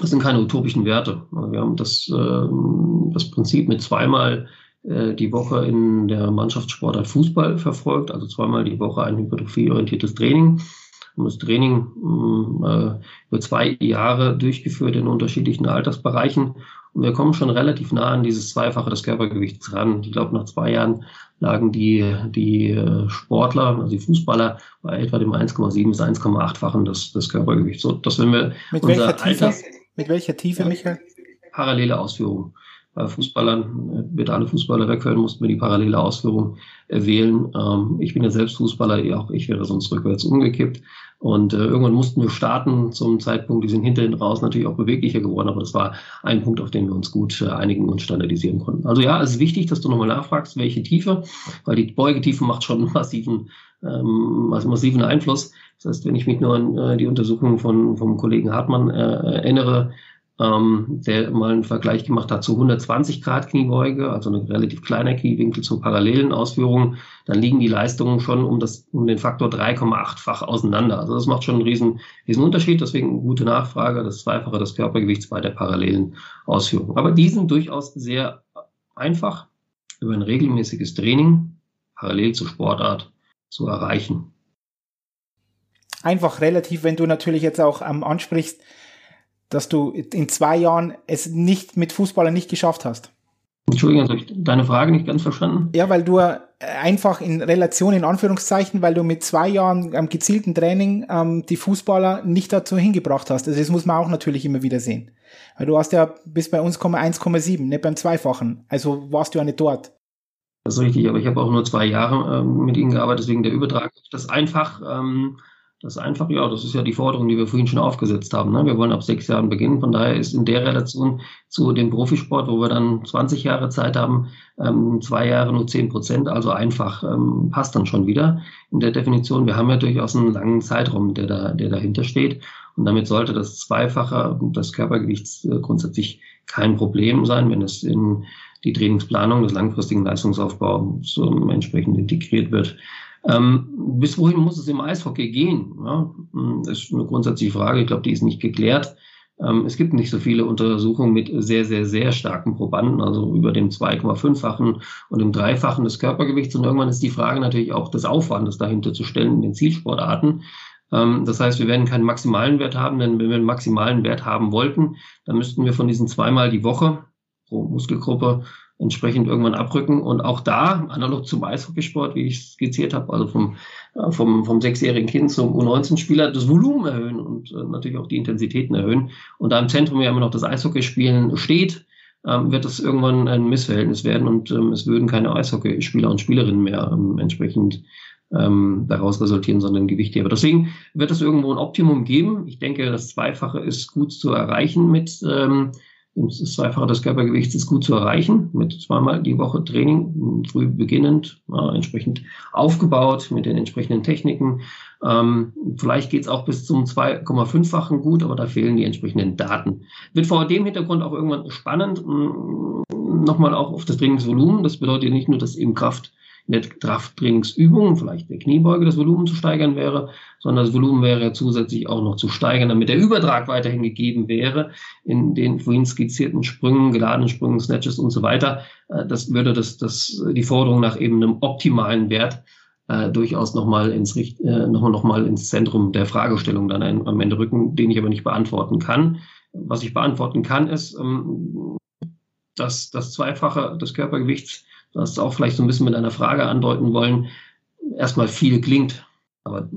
Das sind keine utopischen Werte. Wir haben das, äh, das Prinzip mit zweimal äh, die Woche in der Mannschaftssportart Fußball verfolgt, also zweimal die Woche ein hypertrophieorientiertes Training. Haben das Training äh, über zwei Jahre durchgeführt in unterschiedlichen Altersbereichen. Und wir kommen schon relativ nah an dieses Zweifache des Körpergewichts ran. Ich glaube, nach zwei Jahren lagen die, die Sportler, also die Fußballer, bei etwa dem 1,7 bis 1,8-fachen des, des Körpergewichts. So, dass wenn wir
Mit welcher Tiefe? Alters, mit welcher Tiefe, Michael?
Parallele Ausführung. Bei Fußballern, äh, wird alle Fußballer weghören, mussten wir die parallele Ausführung äh, wählen. Ähm, ich bin ja selbst Fußballer, auch ich wäre sonst rückwärts umgekippt. Und äh, irgendwann mussten wir starten zum Zeitpunkt, die sind hinterhin raus natürlich auch beweglicher geworden, aber das war ein Punkt, auf den wir uns gut einigen und standardisieren konnten. Also ja, es ist wichtig, dass du nochmal nachfragst, welche Tiefe, weil die Beugetiefe macht schon massiven, ähm, massiven Einfluss. Das heißt, wenn ich mich nur an die Untersuchung von, vom Kollegen Hartmann äh, erinnere, ähm, der mal einen Vergleich gemacht hat zu 120 Grad Kniebeuge, also ein relativ kleiner Kniewinkel zur parallelen Ausführung, dann liegen die Leistungen schon um, das, um den Faktor 3,8-fach auseinander. Also das macht schon einen riesen, riesen Unterschied. Deswegen gute Nachfrage, das Zweifache des Körpergewichts bei der parallelen Ausführung. Aber die sind durchaus sehr einfach über ein regelmäßiges Training parallel zur Sportart zu erreichen
einfach relativ, wenn du natürlich jetzt auch ähm, ansprichst, dass du in zwei Jahren es nicht mit Fußballern nicht geschafft hast.
Entschuldigung, habe ich deine Frage nicht ganz verstanden?
Ja, weil du äh, einfach in Relation, in Anführungszeichen, weil du mit zwei Jahren ähm, gezielten Training ähm, die Fußballer nicht dazu hingebracht hast. Also das muss man auch natürlich immer wieder sehen. Weil du hast ja bis bei uns 1,7, nicht beim Zweifachen. Also warst du ja nicht dort.
Das ist richtig, aber ich habe auch nur zwei Jahre ähm, mit ihnen gearbeitet, deswegen der Übertrag. Das einfach ähm, das einfach, ja, das ist ja die Forderung, die wir vorhin schon aufgesetzt haben. Ne? Wir wollen ab sechs Jahren beginnen. Von daher ist in der Relation zu dem Profisport, wo wir dann 20 Jahre Zeit haben, ähm, zwei Jahre nur 10 Prozent, also einfach, ähm, passt dann schon wieder in der Definition. Wir haben ja durchaus einen langen Zeitraum, der, da, der dahinter steht. Und damit sollte das Zweifache des Körpergewichts äh, grundsätzlich kein Problem sein, wenn es in die Trainingsplanung des langfristigen Leistungsaufbaus ähm, entsprechend integriert wird. Ähm, bis wohin muss es im Eishockey gehen? Ja, hm, ist eine grundsätzliche Frage. Ich glaube, die ist nicht geklärt. Ähm, es gibt nicht so viele Untersuchungen mit sehr, sehr, sehr starken Probanden, also über dem 2,5-fachen und dem Dreifachen des Körpergewichts. Und irgendwann ist die Frage natürlich auch des Aufwandes dahinter zu stellen in den Zielsportarten. Ähm, das heißt, wir werden keinen maximalen Wert haben, denn wenn wir einen maximalen Wert haben wollten, dann müssten wir von diesen zweimal die Woche pro Muskelgruppe entsprechend irgendwann abrücken. Und auch da, analog zum Eishockeysport, wie ich skizziert habe, also vom, äh, vom, vom sechsjährigen Kind zum U19-Spieler, das Volumen erhöhen und äh, natürlich auch die Intensitäten erhöhen. Und da im Zentrum ja immer noch das Eishockeyspielen steht, ähm, wird das irgendwann ein Missverhältnis werden und ähm, es würden keine Eishockeyspieler und Spielerinnen mehr ähm, entsprechend ähm, daraus resultieren, sondern Gewichtheber. Deswegen wird es irgendwo ein Optimum geben. Ich denke, das Zweifache ist gut zu erreichen mit ähm, das Zweifache des Körpergewichts ist gut zu erreichen mit zweimal die Woche Training, früh beginnend, äh, entsprechend aufgebaut mit den entsprechenden Techniken. Ähm, vielleicht geht es auch bis zum 2,5-fachen gut, aber da fehlen die entsprechenden Daten. Wird vor dem Hintergrund auch irgendwann spannend, nochmal auch auf das Trainingsvolumen. Das bedeutet nicht nur, dass eben Kraft in der Krafttrainingsübung, vielleicht der Kniebeuge, das Volumen zu steigern wäre, sondern das Volumen wäre zusätzlich auch noch zu steigern, damit der Übertrag weiterhin gegeben wäre in den vorhin skizzierten Sprüngen, geladenen Sprüngen, Snatches und so weiter. Äh, das würde das, das, die Forderung nach eben einem optimalen Wert äh, durchaus nochmal ins, äh, noch, noch ins Zentrum der Fragestellung dann ein, am Ende rücken, den ich aber nicht beantworten kann. Was ich beantworten kann, ist, ähm, dass das Zweifache des Körpergewichts du hast auch vielleicht so ein bisschen mit einer Frage andeuten wollen, erstmal viel klingt, aber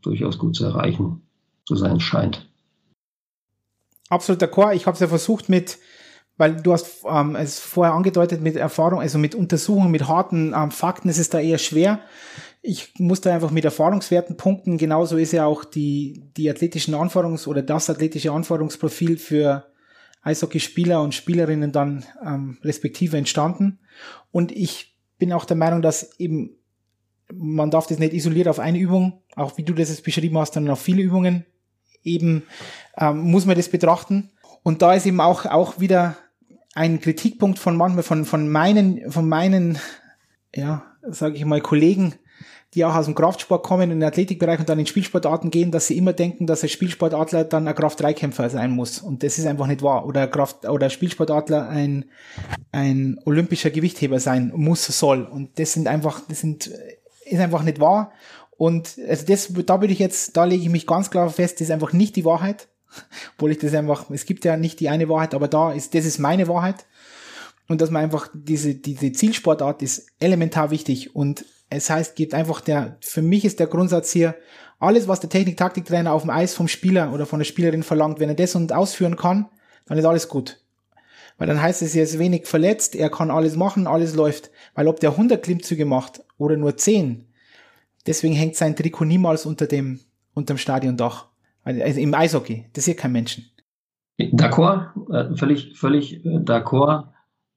durchaus gut zu erreichen zu sein scheint.
Absoluter Chor. Ich habe es ja versucht mit, weil du hast ähm, es vorher angedeutet mit Erfahrung, also mit Untersuchungen, mit harten ähm, Fakten, ist es da eher schwer. Ich muss da einfach mit Erfahrungswerten punkten. Genauso ist ja auch die, die athletischen Anforderungs- oder das athletische Anforderungsprofil für Eishockeyspieler und Spielerinnen dann ähm, respektive entstanden. Und ich bin auch der Meinung, dass eben man darf das nicht isoliert auf eine Übung, auch wie du das jetzt beschrieben hast, sondern auf viele Übungen eben ähm, muss man das betrachten. Und da ist eben auch, auch wieder ein Kritikpunkt von manchmal von, von meinen, von meinen, ja, sage ich mal, Kollegen, die auch aus dem Kraftsport kommen, in den Athletikbereich und dann in Spielsportarten gehen, dass sie immer denken, dass ein Spielsportadler dann ein Kraft-3-Kämpfer sein muss. Und das ist einfach nicht wahr. Oder Kraft, oder Spielsportadler ein, ein olympischer Gewichtheber sein muss, soll. Und das sind einfach, das sind, ist einfach nicht wahr. Und also das, da würde ich jetzt, da lege ich mich ganz klar fest, das ist einfach nicht die Wahrheit. Obwohl ich das einfach, es gibt ja nicht die eine Wahrheit, aber da ist, das ist meine Wahrheit. Und dass man einfach diese, diese Zielsportart ist elementar wichtig und es heißt, gibt einfach der, für mich ist der Grundsatz hier, alles, was der Technik-Taktiktrainer auf dem Eis vom Spieler oder von der Spielerin verlangt, wenn er das und ausführen kann, dann ist alles gut. Weil dann heißt es, er ist wenig verletzt, er kann alles machen, alles läuft. Weil ob der 100 Klimmzüge macht oder nur 10, deswegen hängt sein Trikot niemals unter dem, unterm Stadiondach. Also im Eishockey, das hier kein Menschen.
D'accord, äh, völlig, völlig äh, d'accord.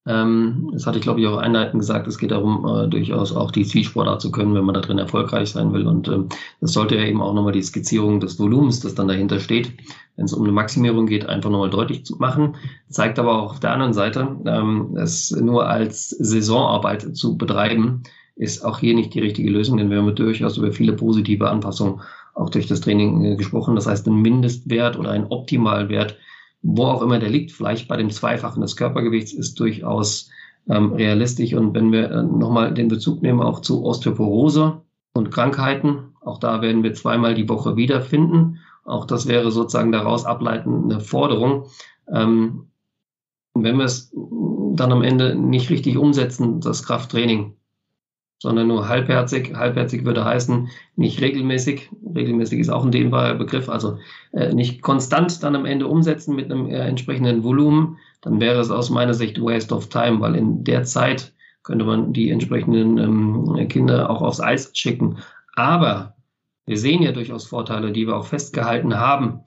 Ähm, das hatte ich, glaube ich, auch einleitend gesagt. Es geht darum, äh, durchaus auch die Zielsportart zu können, wenn man da drin erfolgreich sein will. Und ähm, das sollte ja eben auch nochmal die Skizzierung des Volumens, das dann dahinter steht, wenn es um eine Maximierung geht, einfach nochmal deutlich zu machen. Zeigt aber auch auf der anderen Seite, ähm, es nur als Saisonarbeit zu betreiben, ist auch hier nicht die richtige Lösung, denn wir haben durchaus über viele positive Anpassungen auch durch das Training äh, gesprochen. Das heißt, ein Mindestwert oder ein Optimalwert wo auch immer der liegt, vielleicht bei dem Zweifachen des Körpergewichts, ist durchaus ähm, realistisch. Und wenn wir äh, nochmal den Bezug nehmen auch zu Osteoporose und Krankheiten, auch da werden wir zweimal die Woche wiederfinden. Auch das wäre sozusagen daraus ableitende Forderung. Ähm, wenn wir es dann am Ende nicht richtig umsetzen, das Krafttraining, sondern nur halbherzig. Halbherzig würde heißen, nicht regelmäßig. Regelmäßig ist auch ein dehnbarer Begriff, also äh, nicht konstant dann am Ende umsetzen mit einem äh, entsprechenden Volumen. Dann wäre es aus meiner Sicht Waste of Time, weil in der Zeit könnte man die entsprechenden ähm, Kinder auch aufs Eis schicken. Aber wir sehen ja durchaus Vorteile, die wir auch festgehalten haben.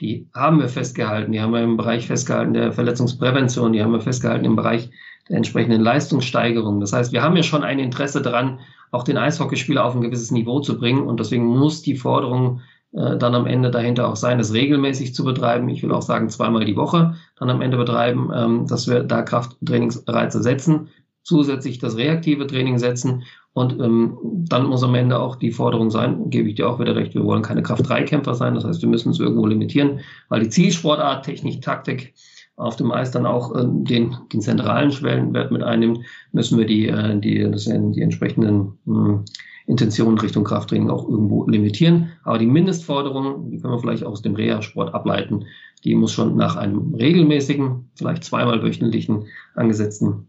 Die haben wir festgehalten. Die haben wir im Bereich festgehalten der Verletzungsprävention. Die haben wir festgehalten im Bereich der entsprechenden Leistungssteigerung. Das heißt, wir haben ja schon ein Interesse daran, auch den Eishockeyspieler auf ein gewisses Niveau zu bringen. Und deswegen muss die Forderung äh, dann am Ende dahinter auch sein, es regelmäßig zu betreiben. Ich will auch sagen, zweimal die Woche dann am Ende betreiben, ähm, dass wir da Krafttrainingsreize setzen, zusätzlich das reaktive Training setzen Und ähm, dann muss am Ende auch die Forderung sein, gebe ich dir auch wieder recht, wir wollen keine Kraft-3-Kämpfer sein. Das heißt, wir müssen es irgendwo limitieren, weil die Zielsportart, Technik, Taktik auf dem Eis dann auch äh, den, den zentralen Schwellenwert mit einnimmt, müssen wir die, äh, die, das, die entsprechenden mh, hm, Intentionen Richtung Krafttraining auch irgendwo limitieren. Aber die Mindestforderung, die können wir vielleicht aus dem Reha-Sport ableiten, die muss schon nach einem regelmäßigen, vielleicht zweimal wöchentlichen angesetzten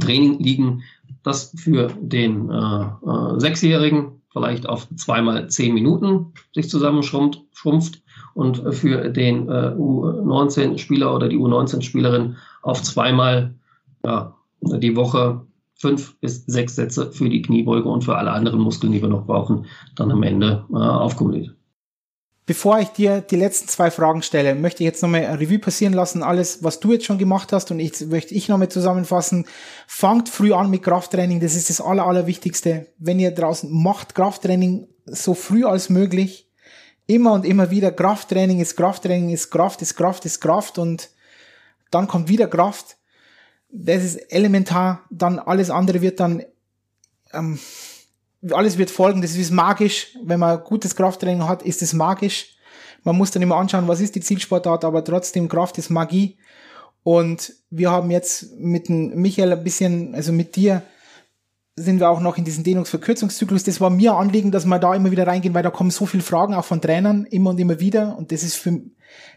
Training liegen, das für den äh, äh, Sechsjährigen vielleicht auf zweimal zehn Minuten sich zusammenschrumpft und für den äh, U19-Spieler oder die U19-Spielerin auf zweimal ja, die Woche fünf bis sechs Sätze für die Kniebeuge und für alle anderen Muskeln, die wir noch brauchen, dann am Ende äh, aufkumuliert.
Bevor ich dir die letzten zwei Fragen stelle, möchte ich jetzt nochmal ein Revue passieren lassen, alles, was du jetzt schon gemacht hast und ich möchte ich nochmal zusammenfassen. Fangt früh an mit Krafttraining, das ist das Aller, Allerwichtigste. Wenn ihr draußen macht Krafttraining so früh als möglich, immer und immer wieder Krafttraining ist Krafttraining ist Kraft ist Kraft ist Kraft und dann kommt wieder Kraft. Das ist elementar, dann alles andere wird dann, ähm, alles wird folgen, das ist magisch. Wenn man gutes Krafttraining hat, ist es magisch. Man muss dann immer anschauen, was ist die Zielsportart, aber trotzdem Kraft ist Magie. Und wir haben jetzt mit dem Michael ein bisschen, also mit dir, sind wir auch noch in diesem Dehnungsverkürzungszyklus. Das war mir Anliegen, dass wir da immer wieder reingehen, weil da kommen so viele Fragen auch von Trainern immer und immer wieder. Und das ist für,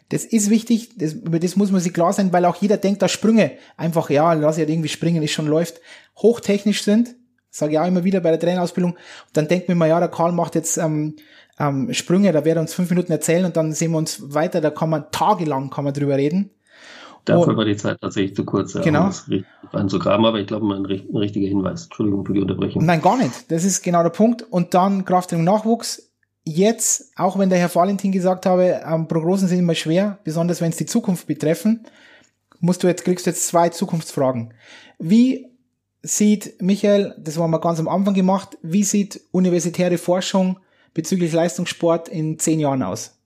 das ist wichtig, das, über das muss man sich klar sein, weil auch jeder denkt, dass Sprünge einfach, ja, lass ich halt irgendwie springen, ist schon läuft, hochtechnisch sind Sage ich auch immer wieder bei der Trainerausbildung. Und dann denkt man mal, ja, der Karl macht jetzt ähm, ähm, Sprünge, da wird er uns fünf Minuten erzählen und dann sehen wir uns weiter, da kann man tagelang kann man drüber reden.
Dafür war die Zeit tatsächlich zu kurz,
genau. um
das anzugraben, aber ich glaube, ein, ein richtiger Hinweis. Entschuldigung für die Unterbrechung.
Nein, gar nicht. Das ist genau der Punkt. Und dann Krafttraining Nachwuchs. Jetzt, auch wenn der Herr Valentin gesagt habe, ähm, Prognosen sind immer schwer, besonders wenn es die Zukunft betreffen, musst du jetzt, kriegst du jetzt zwei Zukunftsfragen. Wie sieht, Michael, das haben wir ganz am Anfang gemacht, wie sieht universitäre Forschung bezüglich Leistungssport in zehn Jahren aus?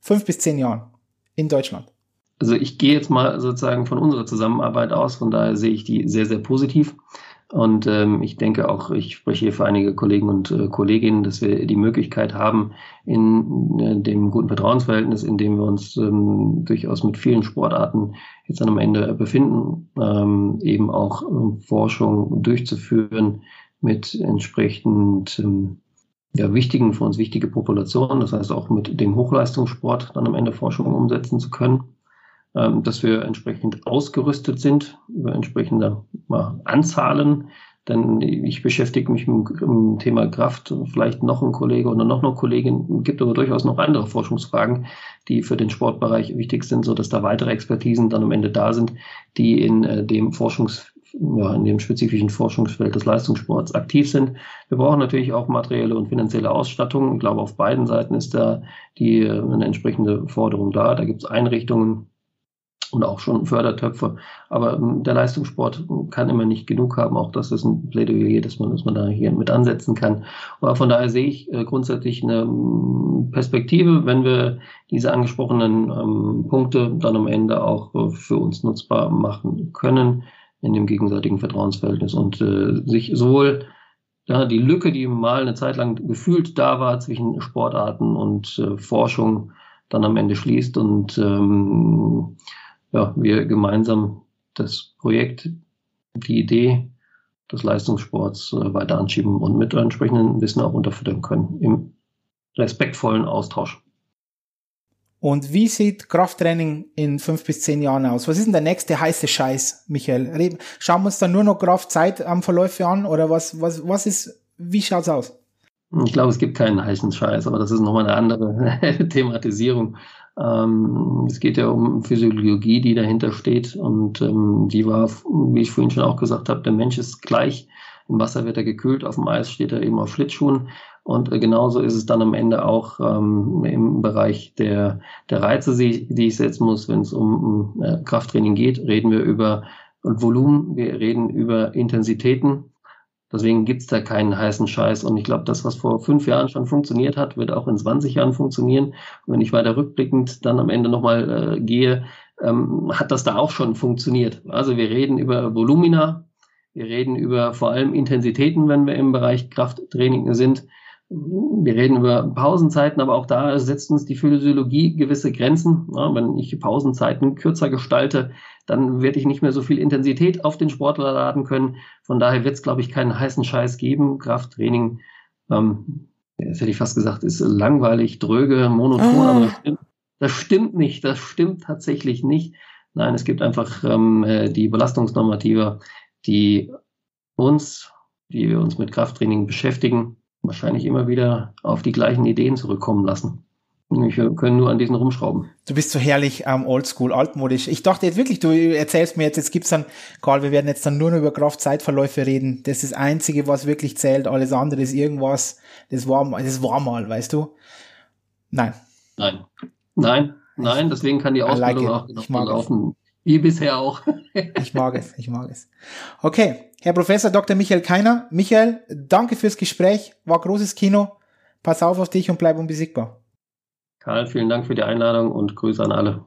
Fünf bis zehn Jahren in Deutschland.
Also ich gehe jetzt mal sozusagen von unserer Zusammenarbeit aus, von daher sehe ich die sehr, sehr positiv. Und ähm, ich denke auch, ich spreche hier für einige Kollegen und äh, Kolleginnen, dass wir die Möglichkeit haben, in äh, dem guten Vertrauensverhältnis, in dem wir uns ähm, durchaus mit vielen Sportarten jetzt dann am Ende befinden, ähm, eben auch äh, Forschung durchzuführen mit entsprechend ähm, ja, wichtigen, für uns wichtige Populationen, das heißt auch mit dem Hochleistungssport dann am Ende Forschung umsetzen zu können. Ähm, dass wir entsprechend ausgerüstet sind über entsprechende mal, Anzahlen. Denn ich beschäftige mich mit dem Thema Kraft, vielleicht noch ein Kollege oder noch eine Kollegin, gibt aber durchaus noch andere Forschungsfragen, die für den Sportbereich wichtig sind, so dass da weitere Expertisen dann am Ende da sind, die in äh, dem Forschungs ja, in dem spezifischen Forschungsfeld des Leistungssports aktiv sind. Wir brauchen natürlich auch materielle und finanzielle Ausstattung. Ich glaube, auf beiden Seiten ist da die äh, eine entsprechende Forderung da. Da gibt es Einrichtungen, und auch schon Fördertöpfe. Aber ähm, der Leistungssport kann immer nicht genug haben. Auch das ist ein Plädoyer, dass man, dass man da hier mit ansetzen kann. Aber von daher sehe ich äh, grundsätzlich eine ähm, Perspektive, wenn wir diese angesprochenen ähm, Punkte dann am Ende auch äh, für uns nutzbar machen können in dem gegenseitigen Vertrauensverhältnis und äh, sich sowohl ja, die Lücke, die mal eine Zeit lang gefühlt da war zwischen Sportarten und Forschung, dann am Ende schließt und ähm, ja, wir gemeinsam das Projekt, die Idee des Leistungssports äh, weiter anschieben und mit entsprechendem Wissen auch unterfüttern können im respektvollen Austausch.
Und wie sieht Krafttraining in fünf bis zehn Jahren aus? Was ist denn der nächste heiße Scheiß, Michael? Schauen wir uns dann nur noch Kraftzeitamverläufe an oder was, was, was ist, wie schaut's aus?
Ich glaube, es gibt keinen heißen Scheiß, aber das ist nochmal eine andere Thematisierung. Ähm, es geht ja um Physiologie, die dahinter steht. Und ähm, die war, wie ich vorhin schon auch gesagt habe, der Mensch ist gleich. Im Wasser wird er gekühlt, auf dem Eis steht er eben auf Schlittschuhen. Und äh, genauso ist es dann am Ende auch ähm, im Bereich der, der Reize, die, die ich setzen muss, wenn es um, äh, Krafttraining geht, reden wir über Volumen, wir reden über Intensitäten Deswegen gibt's da keinen heißen Scheiß. Und ich glaube, das, was vor fünf Jahren schon funktioniert hat, wird auch in 20 Jahren funktionieren. Und wenn ich weiter rückblickend dann am Ende nochmal äh, gehe, ähm, hat das da auch schon funktioniert. Also wir reden über Volumina, Wir reden über vor allem Intensitäten, wenn wir im Bereich Krafttraining sind. Wir reden über Pausenzeiten, aber auch da setzt uns die Physiologie gewisse Grenzen. Ja, wenn ich Pausenzeiten kürzer gestalte, dann werde ich nicht mehr so viel Intensität auf den Sportler laden können. Von daher wird es, glaube ich, keinen heißen Scheiß geben. Krafttraining, ähm, das hätte ich fast gesagt, ist langweilig, dröge, monoton, ah. aber das stimmt, das stimmt, nicht. Das stimmt tatsächlich nicht. Nein, es gibt einfach ähm, äh, die Belastungsnormative, die uns, die wir uns mit Krafttraining beschäftigen, wahrscheinlich immer wieder auf die gleichen Ideen zurückkommen lassen. Wir können nur an diesen rumschrauben.
Du bist so herrlich ähm, oldschool, altmodisch. Ich dachte jetzt wirklich, du erzählst mir jetzt, jetzt gibt's dann, Karl, wir werden jetzt dann nur noch über Kraftzeitverläufe reden. Das ist das Einzige, was wirklich zählt. Alles andere ist irgendwas, das war, das war mal, weißt du? Nein.
Nein. Nein, nein, deswegen kann die Ausbildung like auch genau laufen. Wie bisher auch.
ich mag es, ich mag es. Okay, Herr Professor Dr. Michael Keiner. Michael, danke fürs Gespräch. War großes Kino. Pass auf auf dich und bleib unbesiegbar.
Karl, vielen Dank für die Einladung und Grüße an alle.